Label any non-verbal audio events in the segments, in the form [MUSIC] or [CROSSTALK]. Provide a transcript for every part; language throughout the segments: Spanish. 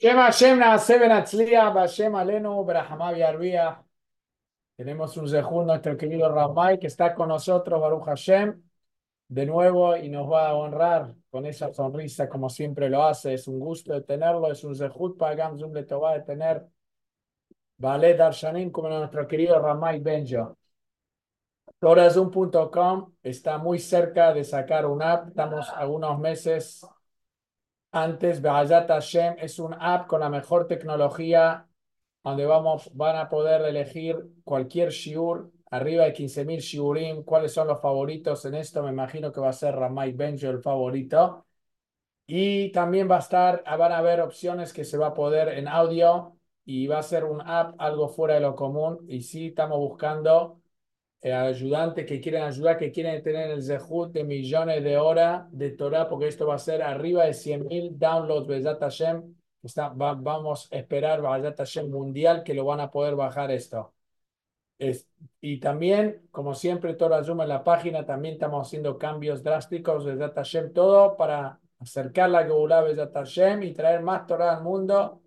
Shema Hashem Naaseh Benatzliach, Bashem Alenu, Berahamav Yarbiah. Tenemos un zehut, nuestro querido Ramay, que está con nosotros, Baruch Hashem, de nuevo y nos va a honrar con esa sonrisa como siempre lo hace. Es un gusto de tenerlo, es un zehut para Gamzum Letová de tener Ballet Darshanim como nuestro querido Ramay Benjo. Torazum.com está muy cerca de sacar un app, estamos algunos meses antes, Behayat Hashem es un app con la mejor tecnología donde vamos, van a poder elegir cualquier shiur, arriba de 15.000 shiurim, cuáles son los favoritos en esto, me imagino que va a ser Ramay Benjo el favorito. Y también va a estar, van a haber opciones que se va a poder en audio y va a ser un app algo fuera de lo común. Y sí, estamos buscando eh, ayudantes que quieren ayudar, que quieren tener el zehut de millones de horas de Torah, porque esto va a ser arriba de 100.000 downloads, Bezat Hashem. Está, va, vamos a esperar Bezat Hashem mundial que lo van a poder bajar esto. Es, y también, como siempre, Torah Zoom en la página, también estamos haciendo cambios drásticos, Bezat Hashem, todo para acercar la Geulah Bezat Hashem y traer más Torah al mundo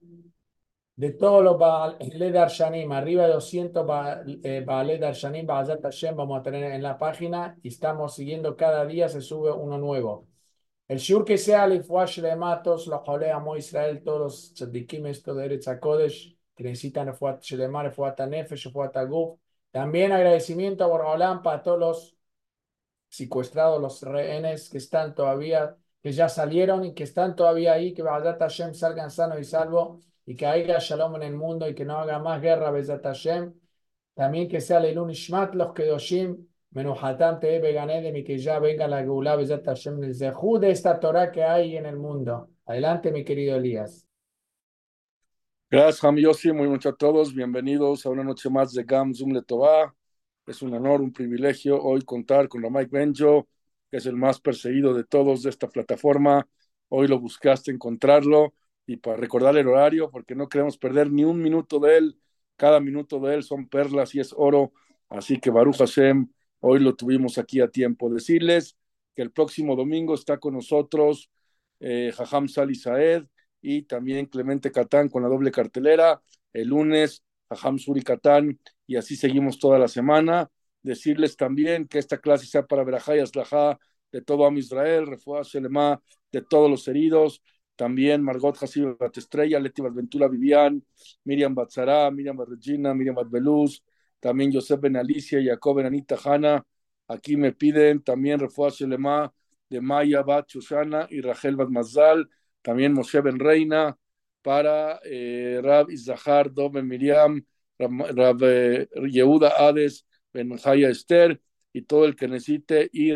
de todos los Baalé Darshanim, arriba de 200 Baalé Darshanim, Ba'azat Hashem, vamos a tener en la página y estamos siguiendo cada día, se sube uno nuevo. El shur que sea, Lifuash le matos, los Jolé, Amo Israel, todos los tzadikim, esto de Eretz HaKodesh, que necesitan Refuat Shelemar, Refuat Nefesh, Refuat Aguf. También agradecimiento a Borolán para todos los secuestrados, los rehenes que están todavía, que ya salieron y que están todavía ahí, que Ba'azat Hashem salgan sanos y salvos y que haya shalom en el mundo y que no haga más guerra, Bezat Hashem. También que sea Leilun Ishmat, los Kedoshim, Menuhatam Tebe Ganedem y que ya venga la Geulah, Bezat Hashem, el Zehú de esta Torah que hay en el mundo. Adelante, mi querido Elías. Gracias, Ham Yossi. Muy mucho a todos. Bienvenidos a una noche más de Gam Zoom Letová. Es un honor, un privilegio hoy contar con la Mike Benjo, que es el más perseguido de todos de esta plataforma. Hoy lo buscaste encontrarlo y para recordar el horario, porque no queremos perder ni un minuto de él. Cada minuto de él son perlas y es oro. Así que Baruch Hashem, hoy lo tuvimos aquí a tiempo. Decirles que el próximo domingo está con nosotros eh, Jajam Sali Saed y también Clemente Catán con la doble cartelera. El lunes Jajam Suri Catán y así seguimos toda la semana. Decirles también que esta clase sea para Berajá y de todo Am Israel, Refuah Shelema de todos los heridos, también Margot Hasib Estrella, Leti Ventura Vivian, Miriam Batzara, Miriam Regina, Miriam Beluz, también Josep Ben Alicia, Jacob Ben Anita Hanna. Aquí me piden también Refuah Shelema de Maya Bat Shoshana y Rachel Bat Mazal, también Moshe Ben Reina, para eh, Rab Izahar Dobe Miriam, Rab, eh, Yehuda Hades Ben Jaya Esther, y todo el que necesite, y,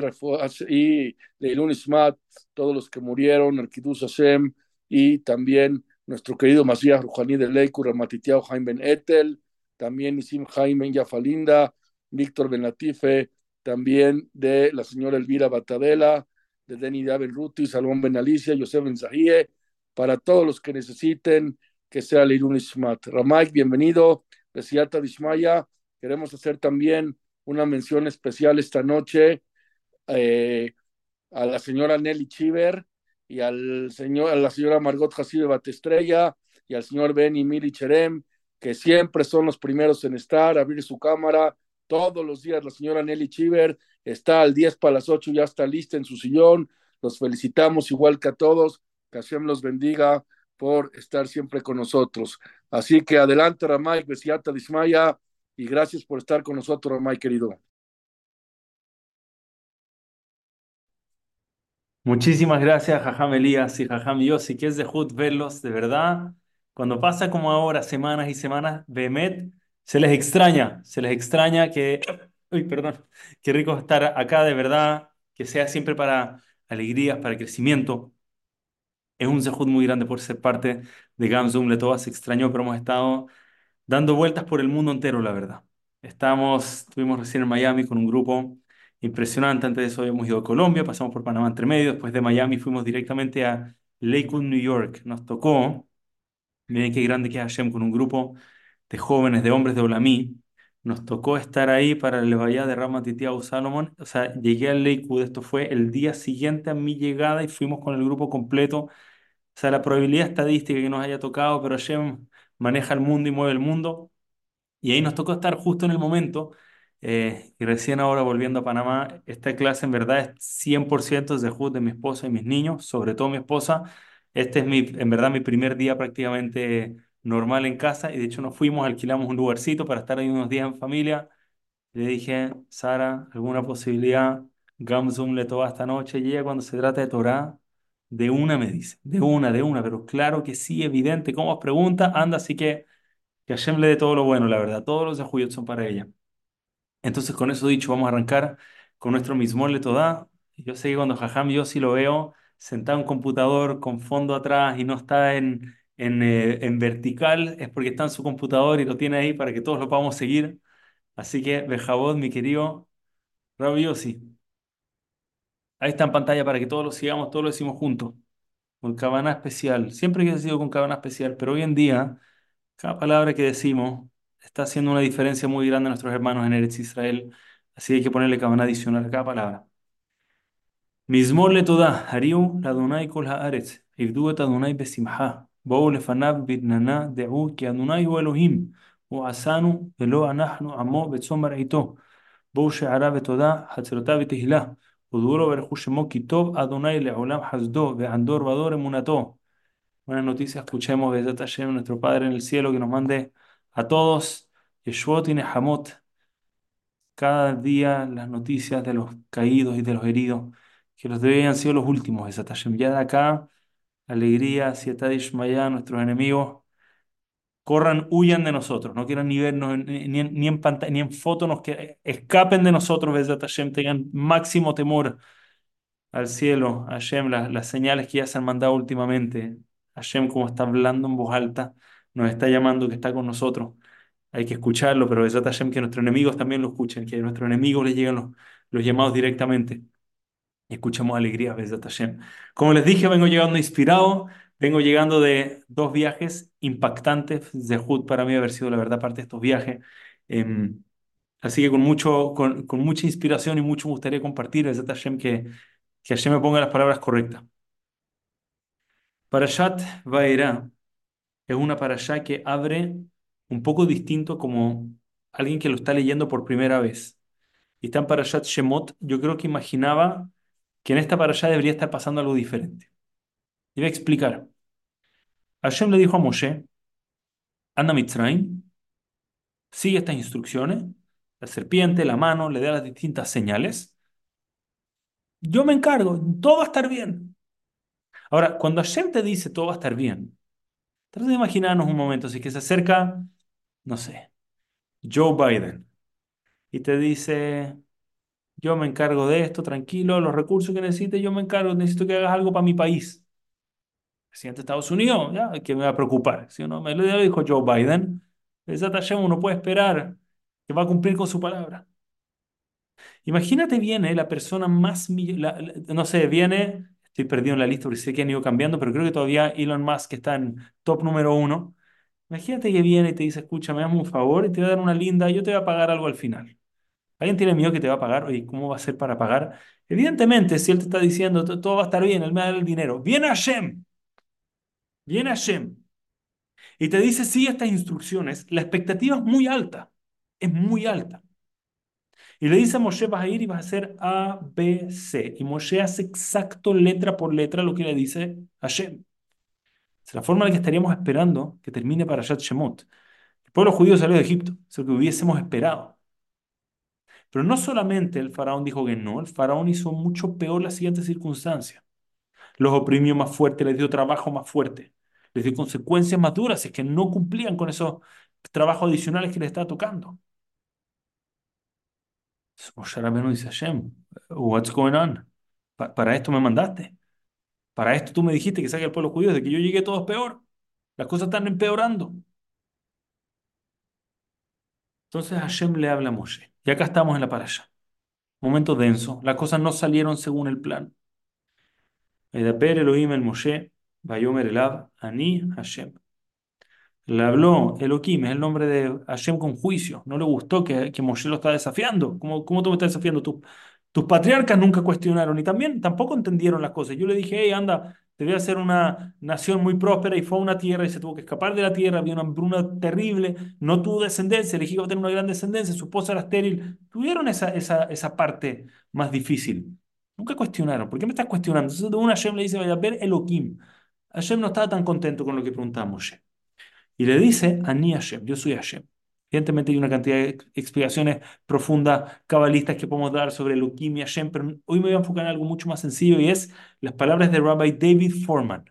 y Leilun Ismat, todos los que murieron, Arkidus Hashem, y también nuestro querido Masías Rujaní de Leikur, Ramatitiao Jaime Ben Etel, también Isim Jaime Yafalinda, Víctor Ben Latife, también de la señora Elvira Batadela, de Deni Ben Ruti, Salomón Ben Alicia, Yosef Ben Zahie, para todos los que necesiten que sea Leilun Ismat. Ramaik, bienvenido, Besiata Dishmaya, queremos hacer también una mención especial esta noche eh, a la señora Nelly Chiver y al señor, a la señora Margot Hasid Batestrella y al señor Benny Mili Cherem, que siempre son los primeros en estar, abrir su cámara. Todos los días la señora Nelly Chiver está al 10 para las 8, ya está lista en su sillón. Los felicitamos igual que a todos. Que Hashem los bendiga por estar siempre con nosotros. Así que adelante, Ramay, Besiata Dismaya, y gracias por estar con nosotros, Ramay, querido. Muchísimas gracias, Jajam Elías y Jajam Yossi, que es de Jud verlos, de verdad. Cuando pasa como ahora, semanas y semanas, Behemet, se les extraña, se les extraña que, uy, perdón, qué rico estar acá, de verdad, que sea siempre para alegrías, para crecimiento. Es un Zehut muy grande por ser parte de Gamsum, le todo se extrañó, pero hemos estado dando vueltas por el mundo entero, la verdad. Estamos, estuvimos recién en Miami con un grupo impresionante. Antes de eso habíamos ido a Colombia, pasamos por Panamá entre medio. Después de Miami fuimos directamente a Lakewood, New York. Nos tocó, miren qué grande que es Hashem, con un grupo de jóvenes, de hombres de Olamí. Nos tocó estar ahí para el Bahía de Ramatitiao Salomón. O sea, llegué a Lakewood, esto fue el día siguiente a mi llegada y fuimos con el grupo completo O sea, la probabilidad estadística que nos haya tocado, pero Hashem maneja el mundo y mueve el mundo. Y ahí nos tocó estar justo en el momento. eh, y recién ahora volviendo a Panamá, esta clase en verdad es 100% de Jud de mi esposa y mis niños, sobre todo mi esposa. Este es mi, en verdad mi primer día prácticamente normal en casa y de hecho nos fuimos, alquilamos un lugarcito para estar ahí unos días en familia. Le dije, Sara, ¿alguna posibilidad? Gamsum le toba esta noche. Y ella cuando se trata de Torah, de una me dice, de una, de una, pero claro que sí, evidente. ¿Cómo os pregunta? Anda, así que que Hashem le dé todo lo bueno, la verdad. Todos los de son para ella. Entonces, con eso dicho, vamos a arrancar con nuestro mismo le toda. Yo sé que cuando Jajam yo sí lo veo sentado en un computador con fondo atrás y no está en, en, eh, en vertical, es porque está en su computador y lo tiene ahí para que todos lo podamos seguir. Así que, Bejabot, mi querido Rabbi Yossi, Ahí está en pantalla para que todos lo sigamos, todos lo decimos juntos. Con cabana especial. Siempre he sido con cabana especial, pero hoy en día, cada palabra que decimos está haciendo una diferencia muy grande a nuestros hermanos en Eretz Israel. Así que hay que ponerle cabana adicional a cada palabra. Mismor le toda, hariu la donai kol haaretz, ivdu et besimha, bou lefanav bidnana de'u ki adonai hu Elohim, u asanu velo anachnu amo betzomar ito, bou she'ara vetoda, hatzerotav vetehila. Buenas noticias, escuchemos Bezat Hashem, nuestro Padre en el cielo, que nos mande a todos Yeshua y Hamot. Cada día las noticias de los caídos y de los heridos, que los de hoy han sido los últimos, Bezat Hashem. Ya de acá, alegría, Sietad Ishmaya, nuestros enemigos corran, huyan de nosotros, no quieran ni vernos ni, en, ni en pantalla, ni en foto, nos escapen de nosotros, Besat Hashem, tengan máximo temor al cielo, Hashem, las, las señales que ya se han mandado últimamente, Hashem, como está hablando en voz alta, nos está llamando que está con nosotros. Hay que escucharlo, pero es Hashem que nuestros enemigos también lo escuchen, que a nuestros enemigos les lleguen los, los llamados directamente. Y escuchemos alegría, Besat Hashem. Como les dije, vengo llegando inspirado, vengo llegando de dos viajes impactantes. de Zehut para mí haber sido la verdad parte de estos viajes. Em, así que con, mucho, con, con, mucha inspiración y mucho me gustaría compartir, Besat Hashem, que, que Hashem me ponga las palabras correctas. Parashat Vaera es una parasha que abre un poco distinto como alguien que lo está leyendo por primera vez. Y está en Parashat Shemot, yo creo que imaginaba que en esta parasha debería estar pasando algo diferente. Y voy a explicar. Hashem le dijo a Moshe, anda Mitzrayim, sigue estas instrucciones, la serpiente, la mano, le da las distintas señales. Yo me encargo, todo va a estar bien. Ahora, cuando Hashem te dice todo va a estar bien, trata de imaginarnos un momento, si que se acerca, no sé, Joe Biden, y te dice, yo me encargo de esto, tranquilo, los recursos que necesites, yo me encargo, necesito que hagas algo para mi país. Presidente de Estados Unidos, ya, que me va a preocupar. Si uno me lo dijo Joe Biden, esa Hashem uno puede esperar que va a cumplir con su palabra. Imagínate viene la persona más, la, no sé, viene Estoy perdido en la lista porque sé que han ido cambiando, pero creo que todavía Elon Musk está en top número uno. Imagínate que viene y te dice, escúchame, hazme un favor y te voy a dar una linda, yo te voy a pagar algo al final. ¿Alguien tiene miedo que te va a pagar? Oye, ¿cómo va a ser para pagar? Evidentemente, si él te está diciendo, todo va a estar bien, él me va a dar el dinero. Viene Hashem. Viene Hashem. Y te dice, sigue estas instrucciones. La expectativa es muy alta. Es muy alta. Y le dice a Moshe, vas a ir y vas a hacer A, B, C. Y Moshe hace exacto letra por letra lo que le dice Hashem. Es la forma en la que estaríamos esperando que termine para Shemot. El pueblo judío salió de Egipto, es lo que hubiésemos esperado. Pero no solamente el faraón dijo que no, el faraón hizo mucho peor la siguiente circunstancia. Los oprimió más fuerte, les dio trabajo más fuerte, les dio consecuencias más duras, es que no cumplían con esos trabajos adicionales que les estaba tocando. Moshe dice, Hashem, what's going on? para esto me mandaste. Para esto tú me dijiste que saque al pueblo judío, de que yo llegué todo es peor. Las cosas están empeorando. Entonces Hashem le habla a Moshe. Y acá estamos en la parasha. Momento denso. Las cosas no salieron según el plan. Elohim el Moshe, Bayomer Elav, Ani Hashem. Le habló Elohim, es el nombre de Hashem con juicio. No le gustó que, que Moshe lo está desafiando. ¿Cómo, cómo tú me estás desafiando? Tú, tus patriarcas nunca cuestionaron y también tampoco entendieron las cosas. Yo le dije, hey, anda, debía ser una nación muy próspera y fue a una tierra y se tuvo que escapar de la tierra, había una hambruna terrible, no tuvo descendencia, elegido tener una gran descendencia, su esposa era estéril, tuvieron esa, esa, esa parte más difícil. Nunca cuestionaron. ¿Por qué me estás cuestionando? Entonces, de una Hashem le dice, vaya ver Elohim. Hashem no estaba tan contento con lo que preguntamos. Y le dice, Ani Hashem, yo soy Hashem. Evidentemente hay una cantidad de explicaciones profundas, cabalistas que podemos dar sobre Elohim y Hashem, pero hoy me voy a enfocar en algo mucho más sencillo y es las palabras de Rabbi David Foreman.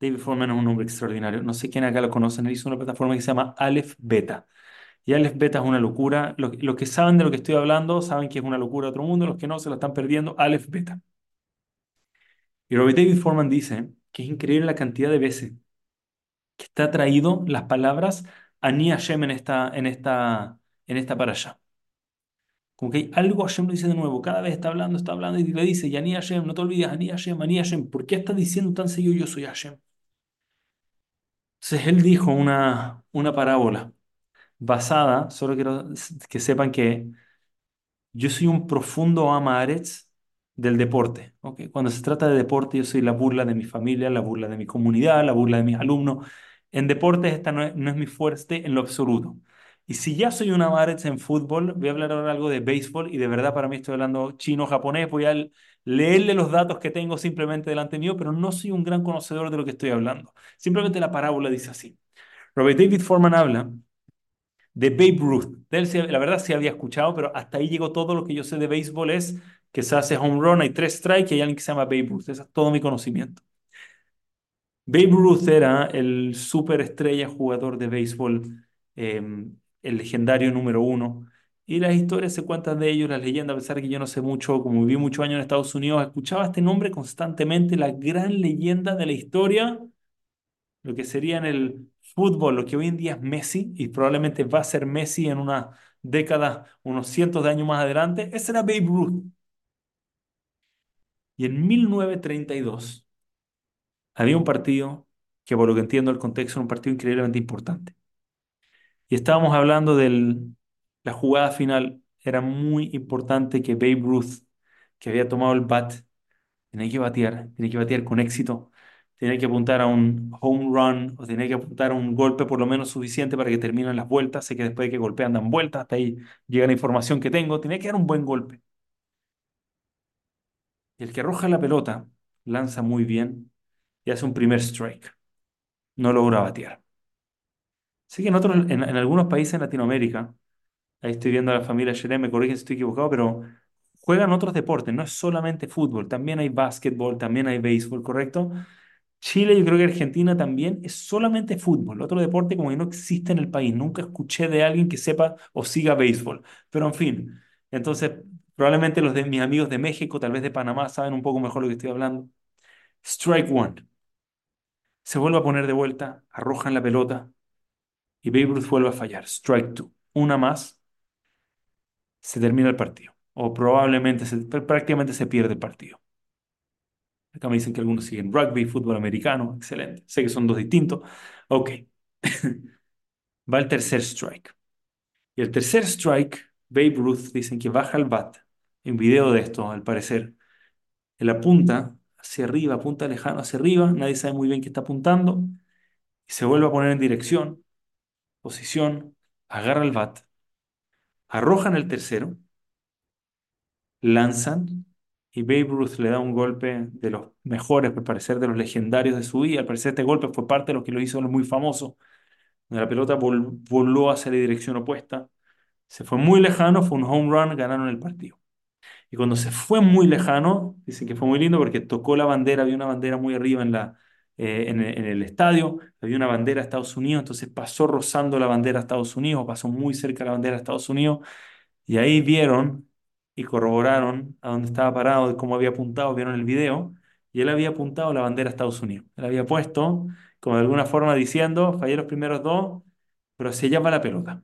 David Foreman es un hombre extraordinario. No sé quién acá lo conocen. Él hizo una plataforma que se llama Aleph Beta. Y Aleph Beta es una locura. Los, que saben de lo que estoy hablando saben que es una locura de otro mundo. Los que no se lo están perdiendo. Aleph Beta. Y Rabbi David Foreman dice que es increíble la cantidad de veces que está traído las palabras Ani Hashem en esta, en esta, en esta para allá. Como que hay algo Hashem lo dice de nuevo, cada vez está hablando, está hablando y le dice, y Ani Hashem, no te olvides, Ani Hashem, Ani Hashem, ¿por qué está diciendo tan seguido yo soy Hashem? Entonces él dijo una, una parábola basada, solo quiero que sepan que yo soy un profundo amaretz del deporte. ¿okay? Cuando se trata de deporte, yo soy la burla de mi familia, la burla de mi comunidad, la burla de mis alumnos. En deportes esta no es, mi fuerte en lo absoluto. Y si ya soy una Maretz en fútbol, voy a hablar ahora algo de béisbol y de verdad para mí estoy hablando chino-japonés, voy a leerle los datos que tengo simplemente delante mío, pero no soy un gran conocedor de lo que estoy hablando. Simplemente la parábola dice así. Robert David Foreman habla de Babe Ruth. La verdad sí había escuchado, pero hasta ahí llegó todo lo que yo sé de béisbol es que se hace home run, hay tres strikes y hay alguien que se llama Babe Ruth. Ese es todo mi conocimiento. Babe Ruth era el superestrella jugador de béisbol, eh, el legendario número uno. Y las historias se cuentan de ellos, las leyendas, a pesar de que yo no sé mucho, como viví muchos años en Estados Unidos, escuchaba este nombre constantemente, la gran leyenda de la historia, lo que sería en el fútbol, lo que hoy en día es Messi, y probablemente va a ser Messi en una década, unos cientos de años más adelante, ese era Babe Ruth. Y en 1932 había un partido que, por lo que entiendo el contexto, era un partido increíblemente importante. Y estábamos hablando de la jugada final. Era muy importante que Babe Ruth, que había tomado el bat, tenía que batear, tenía que batear con éxito, tenía que apuntar a un home run o tenía que apuntar a un golpe por lo menos suficiente para que terminen las vueltas. Sé que después de que golpean dan vueltas, hasta ahí llega la información que tengo. Tenía que dar un buen golpe. El que arroja la pelota lanza muy bien y hace un primer strike. No logra batear. Sé que en, otros, en, algunos países en Latinoamérica, ahí estoy viendo a la familia Jerem, me corrigen si estoy equivocado, pero juegan otros deportes, no es solamente fútbol, también hay básquetbol, también hay béisbol, ¿correcto? Chile, yo creo que Argentina también es solamente fútbol, otro deporte como que no existe en el país, nunca escuché de alguien que sepa o siga béisbol, pero en fin, entonces probablemente los de mis amigos de México, tal vez de Panamá, saben un poco mejor lo que estoy hablando. Strike one. Se vuelve a poner de vuelta, arrojan la pelota, y Babe Ruth vuelve a fallar. Strike two. Una más, se termina el partido. O probablemente, prácticamente se pierde el partido. Acá me dicen que algunos siguen rugby, fútbol americano. Excelente. Sé que son dos distintos. Ok. [LAUGHS] Va el tercer strike. Y el tercer strike, Babe Ruth dicen que baja el bat. En video de esto, al parecer. Él apunta hacia arriba, apunta lejano hacia arriba. Nadie sabe muy bien qué está apuntando. Y se vuelve a poner en dirección posición, agarra el bat, arrojan el tercero, lanzan y Babe Ruth le da un golpe de los mejores, al parecer de los legendarios de su vida. Al parecer este golpe fue parte de lo que lo hizo muy famoso. La pelota voló hacia la dirección opuesta, se fue muy lejano, fue un home run, ganaron el partido. Y cuando se fue muy lejano, dicen que fue muy lindo porque tocó la bandera, había una bandera muy arriba en eh, en, el estadio, había una bandera de Estados Unidos, entonces pasó rozando la bandera de Estados Unidos, pasó muy cerca de la bandera de Estados Unidos, y ahí vieron y corroboraron a dónde estaba parado, de cómo había apuntado, vieron el video, y él había apuntado la bandera de Estados Unidos. Él había puesto, como de alguna forma diciendo, fallé los primeros dos, pero se llama la pelota.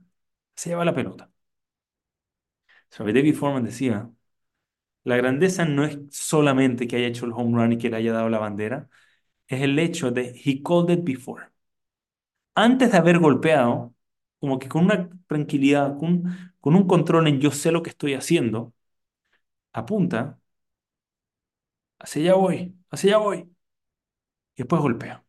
Se lleva la pelota. Sobre David Foreman decía, la grandeza no es solamente que haya hecho el home run y que le haya dado la bandera, es el hecho de he called it before. Antes de haber golpeado, como que con una tranquilidad, con, con un control en yo sé lo que estoy haciendo, apunta hacia allá voy, hacia allá voy. Y después golpea.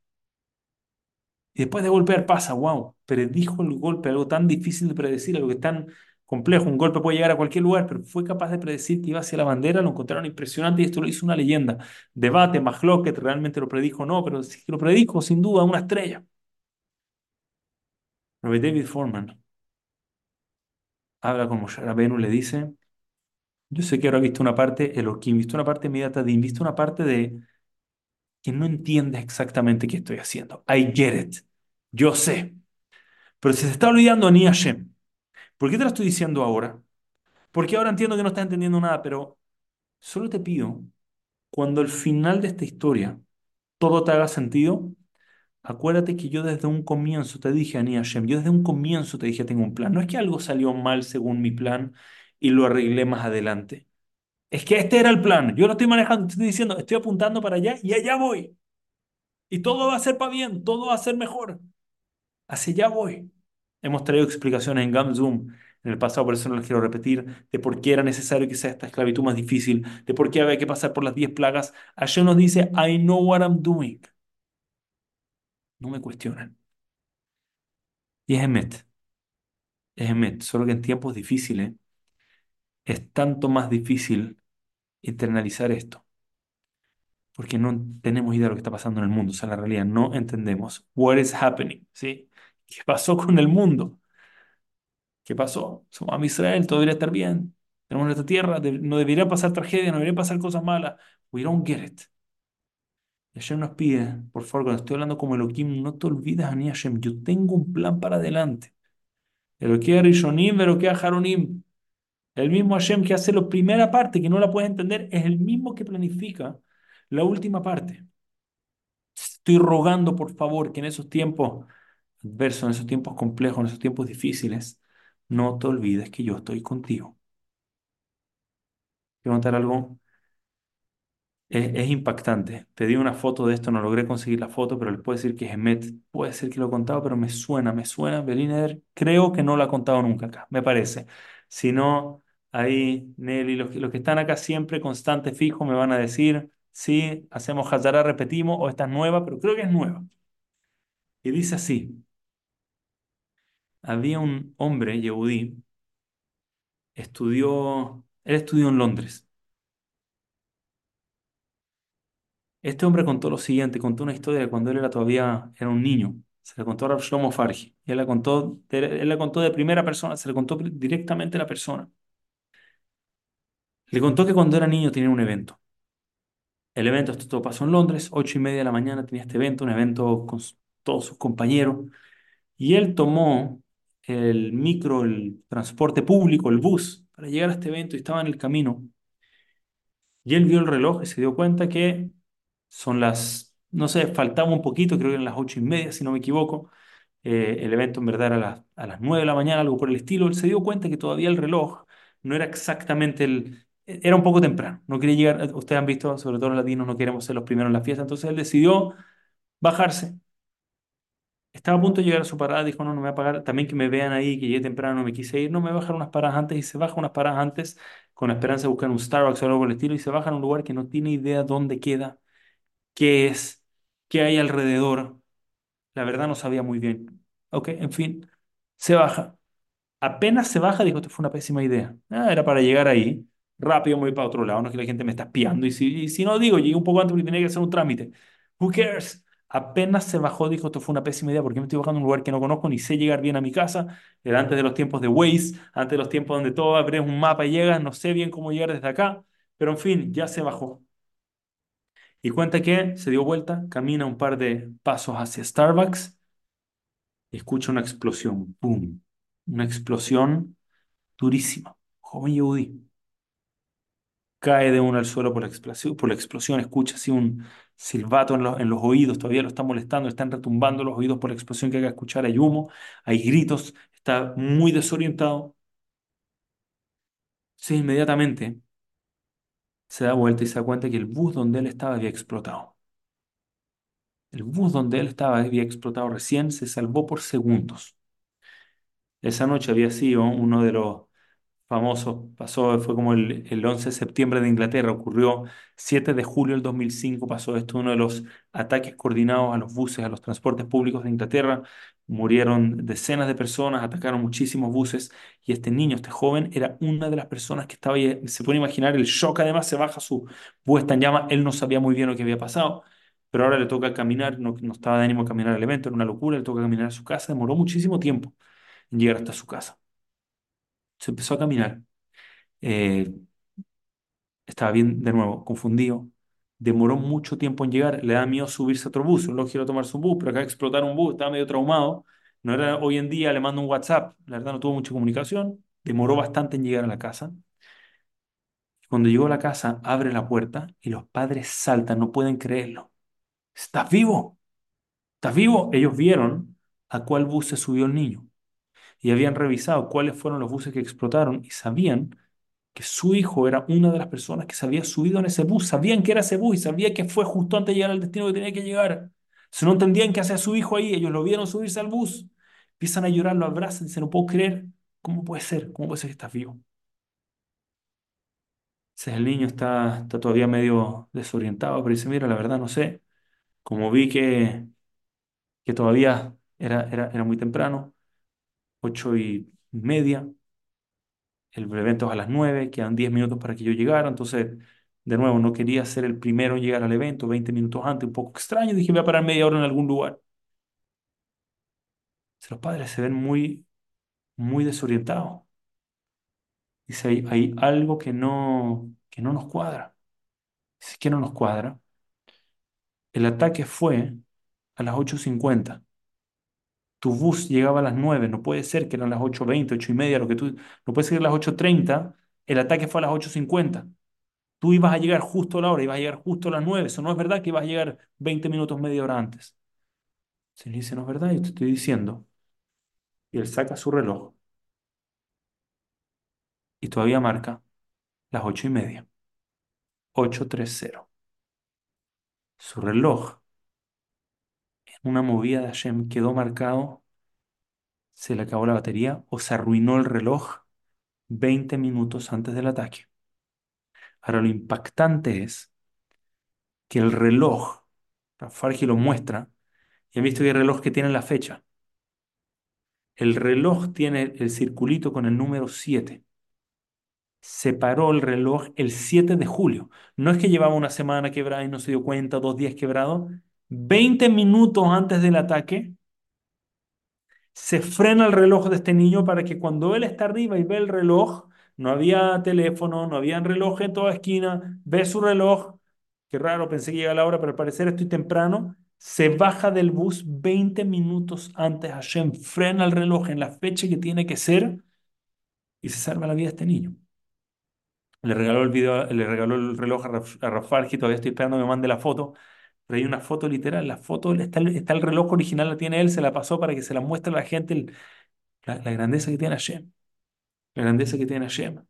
Y después de golpear pasa, wow, predijo el golpe, algo tan difícil de predecir, algo que es tan complejo. Un golpe puede llegar a cualquier lugar, pero fue capaz de predecir que iba hacia la bandera, lo encontraron impresionante y esto lo hizo una leyenda. Debate, que realmente lo predijo o no, pero sí que lo predijo, sin duda, una estrella. David Foreman habla con Moshe Rabbeinu, le dice, yo sé que ahora visto una parte, Elohim, visto una parte de visto una parte de que no entiendes exactamente qué estoy haciendo. I get it. Yo sé. Pero se está olvidando a Hashem, ¿por qué te lo estoy diciendo ahora? Porque ahora entiendo que no estás entendiendo nada, pero solo te pido, cuando al final de esta historia todo te haga sentido, acuérdate que yo desde un comienzo te dije a Hashem, yo desde un comienzo te dije tengo un plan. No es que algo salió mal según mi plan y lo arreglé más adelante. Es que este era el plan. Yo lo estoy manejando, estoy diciendo, estoy apuntando para allá y allá voy. Y todo va a ser para bien, todo va a ser mejor. Hacia allá voy. Hemos traído explicaciones en GamZoom en el pasado, por eso no las quiero repetir, de por qué era necesario que sea esta esclavitud más difícil, de por qué había que pasar por las 10 plagas. Ayer nos dice, I know what I'm doing. No me cuestionan. Y es Emet. Es Emet. Solo que en tiempos difíciles es tanto más difícil internalizar esto. Porque no tenemos idea de lo que está pasando en el mundo. O sea, la realidad no entendemos. What is happening? ¿Sí? ¿Qué pasó con el mundo? ¿Qué pasó? Somos a Israel, todo debería estar bien. Tenemos nuestra tierra, no debería pasar tragedia, no debería pasar cosas malas. We don't get it. Y Hashem nos pide, por favor, cuando estoy hablando como Elohim, no te olvides, Ani Hashem, yo tengo un plan para adelante. Elohim Rishonim, Elohim Haronim. El mismo Hashem que hace la primera parte, que no la puedes entender, es el mismo que planifica la última parte. Estoy rogando, por favor, que en esos tiempos adversos, en esos tiempos complejos, en esos tiempos difíciles, no te olvides que yo estoy contigo. Quiero contar algo. Es, impactante. Pedí una foto de esto, no logré conseguir la foto, pero les puedo decir que es Emet. Puede ser que lo he contado, pero me suena, me suena. Beliner, creo que no lo ha contado nunca acá, me parece. Si no, ahí Nelly, los, los que están acá siempre, constante, fijo, me van a decir, sí, hacemos Hazara, repetimos, o esta es nueva, pero creo que es nueva. Y dice así, había un hombre, Yehudí, estudió, él estudió en Londres. Este hombre contó lo siguiente, contó una historia de cuando él era todavía era un niño. Se le contó a Shlomo Fargi. Y él la contó, él la contó de primera persona, se le contó directamente a la persona. Le contó que cuando era niño tenía un evento. El evento, esto todo pasó en Londres, ocho y media de la mañana tenía este evento, un evento con todos sus compañeros. Y él tomó el micro, el transporte público, el bus, para llegar a este evento y estaba en el camino. Y él vio el reloj y se dio cuenta que son las, no sé, faltaba un poquito, creo que eran las ocho y media, si no me equivoco. Eh, el evento en verdad era a las, a las nueve de la mañana, algo por el estilo. Él se dio cuenta que todavía el reloj no era exactamente el... Era un poco temprano, no quería llegar, ustedes han visto, sobre todo los latinos, no queremos ser los primeros en la fiesta, entonces él decidió bajarse, estaba a punto de llegar a su parada, dijo, no, no me voy a pagar, también que me vean ahí, que llegué temprano, me quise ir, no, me voy a bajar unas paradas antes y se baja unas paradas antes con la esperanza de buscar un Starbucks o algo por estilo y se baja en un lugar que no tiene idea dónde queda, qué es, qué hay alrededor. La verdad no sabía muy bien. Ok, en fin, se baja. Apenas se baja, dijo, esto fue una pésima idea. Ah, era para llegar ahí, rápido me voy para otro lado, no es que la gente me está espiando y si, no digo, llegué un poco antes porque tenía que hacer un trámite. Who cares? Apenas se bajó, dijo, esto fue una pésima idea porque me estoy bajando a un lugar que no conozco ni sé llegar bien a mi casa. Era antes de los tiempos de Waze, antes de los tiempos donde todo abres un mapa y llegas, no sé bien cómo llegar desde acá, pero en fin, ya se bajó. Y cuenta que se dio vuelta, camina un par de pasos hacia Starbucks escucha una explosión, ¡boom! Una explosión durísima. Joven Yehudi cae de uno al suelo por la explosión, escucha así un silbato en, en, los oídos, todavía lo está molestando, están retumbando los oídos por la explosión que haga escuchar, hay humo, hay gritos, está muy desorientado. Sí, inmediatamente se da vuelta y se da cuenta que el bus donde él estaba había explotado. El bus donde él estaba había explotado recién, se salvó por segundos. Esa noche había sido uno de los famoso, pasó, fue como el, el 11 de septiembre de Inglaterra, ocurrió 7 de julio del 2005, pasó esto, uno de los ataques coordinados a los buses, a los transportes públicos de Inglaterra, murieron decenas de personas, atacaron muchísimos buses y este niño, este joven, era una de las personas que estaba ahí, se puede imaginar el shock, además se baja su bus en llama, él no sabía muy bien lo que había pasado. Pero ahora le toca caminar, no, no estaba de ánimo caminar al evento, era una locura, le toca caminar a su casa, demoró muchísimo tiempo en llegar hasta su casa se empezó a caminar. Eh, estaba bien, de nuevo, confundido. Demoró mucho tiempo en llegar. Le da miedo subirse a otro bus. No quiero tomar su bus, pero acá explotar un bus. Estaba medio traumado. No era hoy en día, le mando un WhatsApp. La verdad, no tuvo mucha comunicación. Demoró bastante en llegar a la casa. Cuando llegó a la casa, abre la puerta y los padres saltan, no pueden creerlo. ¿Estás vivo? ¿Estás vivo? Ellos vieron a cuál bus se subió el niño y habían revisado cuáles fueron los buses que explotaron y sabían que su hijo era una de las personas que se había subido en ese bus. Sabían que era ese bus y sabían que fue justo antes de llegar al destino que tenía que llegar. Si no entendían qué hacía su hijo ahí, ellos lo vieron subirse al bus. Empiezan a llorar, lo abrazan, dicen, no puedo creer. ¿Cómo puede ser? ¿Cómo puede ser que estás vivo? El niño está, está todavía medio desorientado, pero dice, mira, la verdad no sé. Como vi que, que todavía era, era, era muy temprano, ocho y media, el evento es a las 9, quedan 10 minutos para que yo llegara, entonces, de nuevo, no quería ser el primero en llegar al evento, 20 minutos antes, un poco extraño, dije, voy a parar media hora en algún lugar. Los padres se ven muy, muy desorientados. Dice, hay, hay algo que no, que no nos cuadra. Dice, ¿qué no nos cuadra? El ataque fue a las 8.50 tu bus llegaba a las 9, no puede ser que eran las 8.20, 8 y media, lo que tú, no puede ser que las 8.30, el ataque fue a las 8.50. Tú ibas a llegar justo a la hora, ibas a llegar justo a las 9, eso no es verdad que ibas a llegar 20 minutos, media hora antes. Se le dice, no es verdad, yo te estoy diciendo. Y él saca su reloj y todavía marca las 8 y media. 8.30. Su reloj una movida de Hashem quedó marcado, se le acabó la batería o se arruinó el reloj 20 minutos antes del ataque. Ahora lo impactante es que el reloj, Fargi lo muestra, y han visto que hay reloj que tiene la fecha. El reloj tiene el circulito con el número 7. Se paró el reloj el 7 de julio. No es que llevaba una semana quebrada y no se dio cuenta, dos días quebrado. 20 minutos antes del ataque, se frena el reloj de este niño para que cuando él está arriba y ve el reloj, no había teléfono, no había reloj en toda esquina, ve su reloj, qué raro, pensé que llegaba la hora, pero al parecer estoy temprano, se baja del bus 20 minutos antes, Hashem frena el reloj en la fecha que tiene que ser y se salva la vida de este niño. Le regaló el video, le regaló el reloj a, Rafael, que todavía estoy esperando que me mande la foto pero hay una foto literal, la foto, está el, está el reloj original, la tiene él, se la pasó para que se la muestre a la gente, la, grandeza que tiene Hashem, la grandeza que tiene Hashem.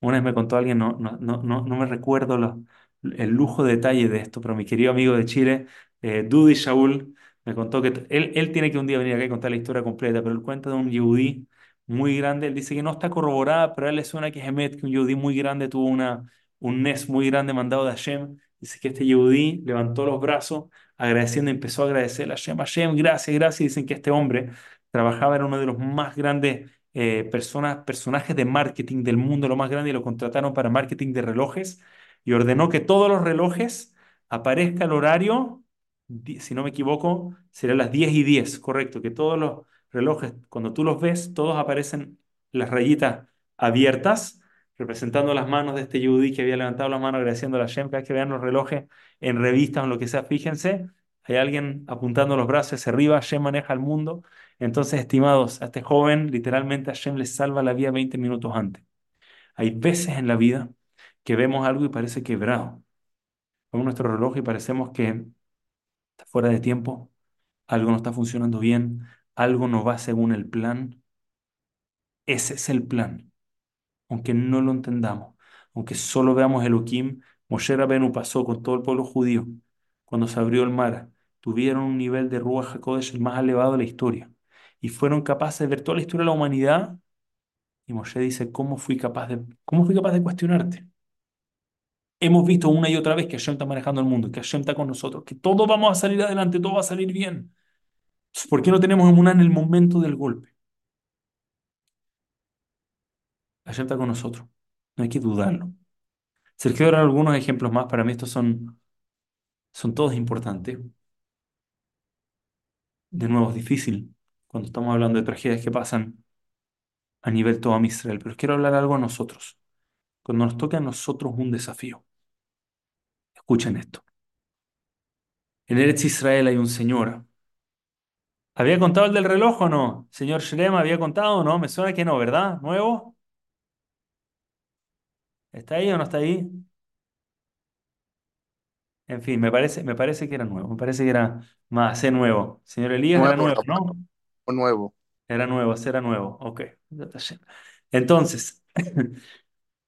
Una vez me contó alguien, no, no, no, no, me recuerdo el lujo de detalle de esto, pero mi querido amigo de Chile, eh, Shaul, me contó que él, él tiene que un día venir acá y contar la historia completa, pero él cuenta de un yudí muy grande, él dice que no está corroborada, pero a él le suena que es Emet, que un yudí muy grande tuvo una, un Nes muy grande mandado de Hashem, Dice que este Yehudí levantó los brazos agradeciendo, empezó a agradecer a Hashem, Hashem, gracias, gracias. Dicen que este hombre trabajaba, era uno de los más grandes eh, personas, personajes de marketing del mundo, lo más grande, y lo contrataron para marketing de relojes y ordenó que todos los relojes aparezca el horario, si no me equivoco, será las 10 y 10, correcto, que todos los relojes, cuando tú los ves, todos aparecen las rayitas abiertas representando las manos de este yudí que había levantado la mano agradeciendo a la Shem. Cada vez que vean los relojes en revistas o en lo que sea, fíjense, hay alguien apuntando los brazos hacia arriba, Hashem maneja el mundo. Entonces, estimados, a este joven literalmente Hashem le salva la vida 20 minutos antes. Hay veces en la vida que vemos algo y parece quebrado. Vemos nuestro reloj y parecemos que está fuera de tiempo, algo no está funcionando bien, algo no va según el plan. Ese es el plan aunque no lo entendamos, aunque solo veamos Elohim, Moshe Rabenu pasó con todo el pueblo judío cuando se abrió el mar, tuvieron un nivel de Ruach HaKodesh el más elevado de la historia y fueron capaces de ver toda la historia de la humanidad Y Moshe dice, ¿cómo fui capaz de, cómo fui capaz de cuestionarte? Hemos visto una y otra vez que Hashem está manejando el mundo, que Hashem está con nosotros, que todo vamos a salir adelante, todo va a salir bien. ¿Por qué no tenemos emuná en el momento del golpe? Hashem está con nosotros, no hay que dudarlo. Se les quedaron algunos ejemplos más, para mí estos son, son todos importantes. De nuevo, es difícil cuando estamos hablando de tragedias que pasan a nivel todo Israel, pero quiero hablar algo a nosotros. Cuando nos toca a nosotros un desafío. Escuchen esto. En Eretz Israel hay un señor. ¿Había contado el del reloj o no? Señor Shrem, ¿había contado o no? Me suena que no, ¿verdad? ¿Nuevo? ¿Está ahí o no está ahí? En fin, me parece, me parece que era nuevo. Me parece que era más, es nuevo. Señor Elías era Nuevo, nuevo, ¿no? nuevo. Era nuevo, era nuevo. Ok. Entonces, [LAUGHS]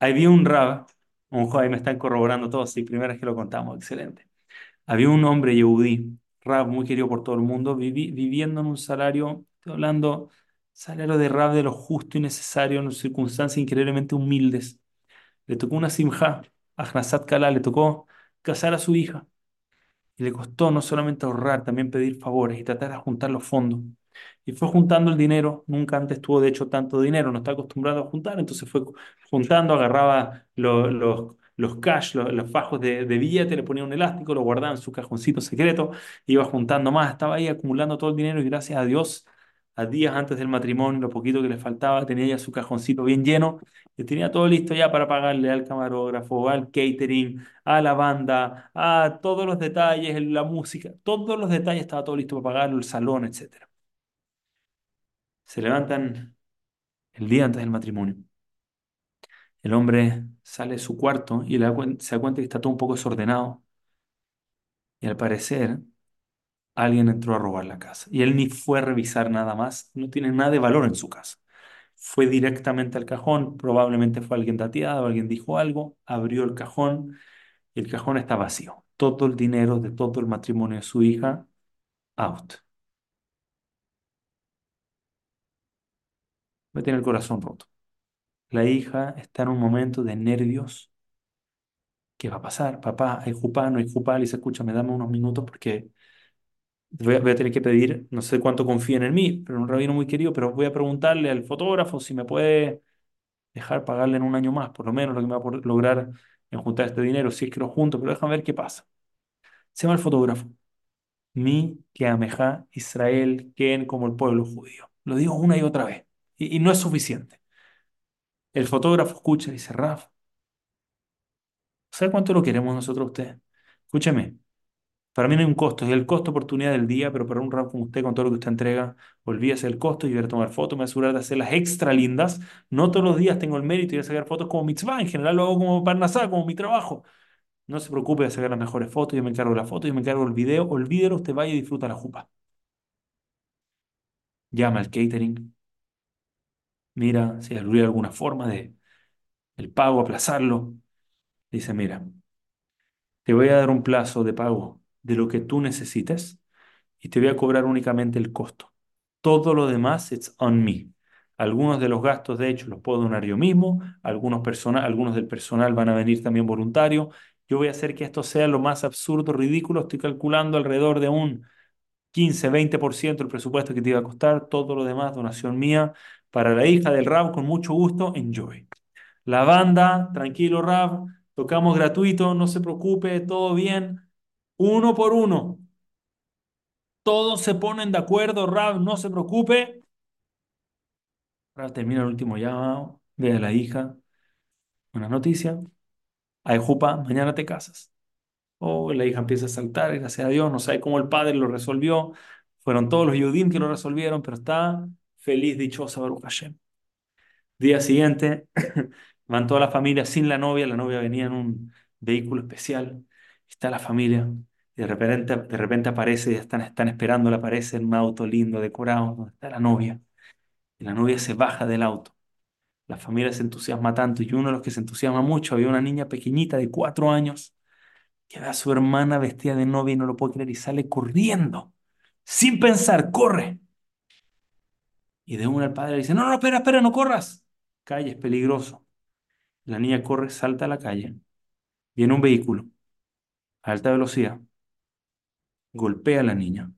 había un rab, un joven, me están corroborando todos, sí, primera vez que lo contamos, excelente. Había un hombre yehudí, rab, muy querido por todo el mundo, vivi- viviendo en un salario, estoy hablando, salario de rab de lo justo y necesario, en circunstancias increíblemente humildes. Le tocó una simja, a Hnasat Kala, le tocó casar a su hija. Y le costó no solamente ahorrar, también pedir favores y tratar de juntar los fondos. Y fue juntando el dinero, nunca antes tuvo de hecho tanto dinero, no está acostumbrado a juntar, entonces fue juntando, agarraba lo- los, los cash, lo- los, fajos de, de billete, le ponía un elástico, lo guardaba en su cajoncito secreto, iba juntando más, estaba ahí acumulando todo el dinero y gracias a Dios, a días antes del matrimonio, lo poquito que le faltaba, tenía ya su cajoncito bien lleno y tenía todo listo ya para pagarle al camarógrafo, al catering, a la banda, a todos los detalles, la música, todos los detalles estaba todo listo para pagarlo, el salón, etcétera. Se levantan el día antes del matrimonio. El hombre sale de su cuarto y se da cuenta que está todo un poco desordenado. Y al parecer, alguien entró a robar la casa. Y él ni fue a revisar nada más, no tiene nada de valor en su casa. Fue directamente al cajón, probablemente fue alguien tateado, alguien dijo algo, abrió el cajón y el cajón está vacío. Todo el dinero de todo el matrimonio de su hija, out. Me tiene el corazón roto. La hija está en un momento de nervios. ¿Qué va a pasar? Papá, hay jupá, no hay jupá. Le dice, escúchame, dame unos minutos porque voy a, tener que pedir, no sé cuánto confían en mí, pero un rabino muy querido, pero voy a preguntarle al fotógrafo si me puede dejar pagarle en un año más, por lo menos lo que me va a lograr en juntar este dinero, si es que lo junto, pero déjame ver qué pasa. Se llama el fotógrafo. Mi que Israel, Ken, como el pueblo judío. Lo digo una y otra vez. Y, y no es suficiente. El fotógrafo escucha y dice, Raf, ¿sabe cuánto lo queremos nosotros a usted? Escúcheme, para mí no hay un costo, es el costo oportunidad del día, pero para un rap como usted, con todo lo que usted entrega, olvídese del costo y voy a tomar fotos, me voy a asegurar de hacerlas extra lindas. No todos los días tengo el mérito a sacar fotos como mitzvah, en general lo hago como parnasá, como mi trabajo. No se preocupe de sacar las mejores fotos, yo me encargo de la foto, yo me encargo del video, olvídelo, usted vaya y disfruta la jupa. Llama al catering, mira si hay alguna forma de el pago, aplazarlo. Dice, mira, te voy a dar un plazo de pago de lo que tú necesites y te voy a cobrar únicamente el costo. Todo lo demás, it's on me. Algunos de los gastos, de hecho, los puedo donar yo mismo, algunos, algunos del personal van a venir también voluntarios. Yo voy a hacer que esto sea lo más absurdo, ridículo. Estoy calculando alrededor de un 15-20% del presupuesto que te iba a costar. Todo lo demás, donación mía para la hija del Rab, con mucho gusto. Enjoy. La banda, tranquilo, Rab, tocamos gratuito, no se preocupe, todo bien. Uno por uno. Todos se ponen de acuerdo, Rab, no se preocupe. Rab termina el último llamado, ve a la hija, una noticia. Ay, Jupa, mañana te casas. Oh, la hija empieza a saltar, gracias a Dios, no sabe cómo el padre lo resolvió. Fueron todos los Yudim que lo resolvieron, pero está feliz, dichosa, Baruch Hashem. Día siguiente, [COUGHS] van toda la familia sin la novia, la novia venía en un vehículo especial, está la familia, y de repente, de repente aparece, ya están, están esperando, aparece en un auto lindo, decorado, donde está la novia, y la novia se baja del auto. La familia se entusiasma tanto, y uno de los que se entusiasma mucho, había una niña pequeñita de cuatro años, que ve a su hermana vestida de novia y no lo puede creer, y sale corriendo, sin pensar, corre. Y de una el padre le dice, no, no, espera, espera, no corras. calle, es peligroso. La niña corre, salta a la calle. Viene un vehículo a alta velocidad, golpea a la niña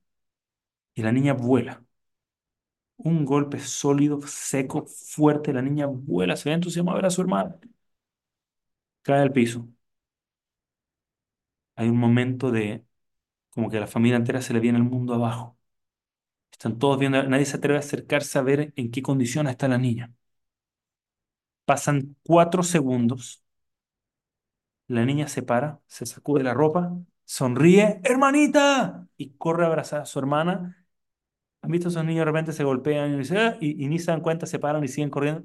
y la niña vuela. Un golpe sólido, seco, fuerte. La niña vuela, se ve entusiasmada a ver a su hermana. Cae al piso. Hay un momento de como que a la familia entera se le viene el mundo abajo. Están todos viendo, nadie se atreve a acercarse a ver en qué condición está la niña. Pasan cuatro segundos. La niña se para, se sacude la ropa, sonríe, hermanita, y corre a abrazar a su hermana. ¿Han visto esos niños de repente se golpean y, ah", y, ni se dan cuenta, se paran y siguen corriendo?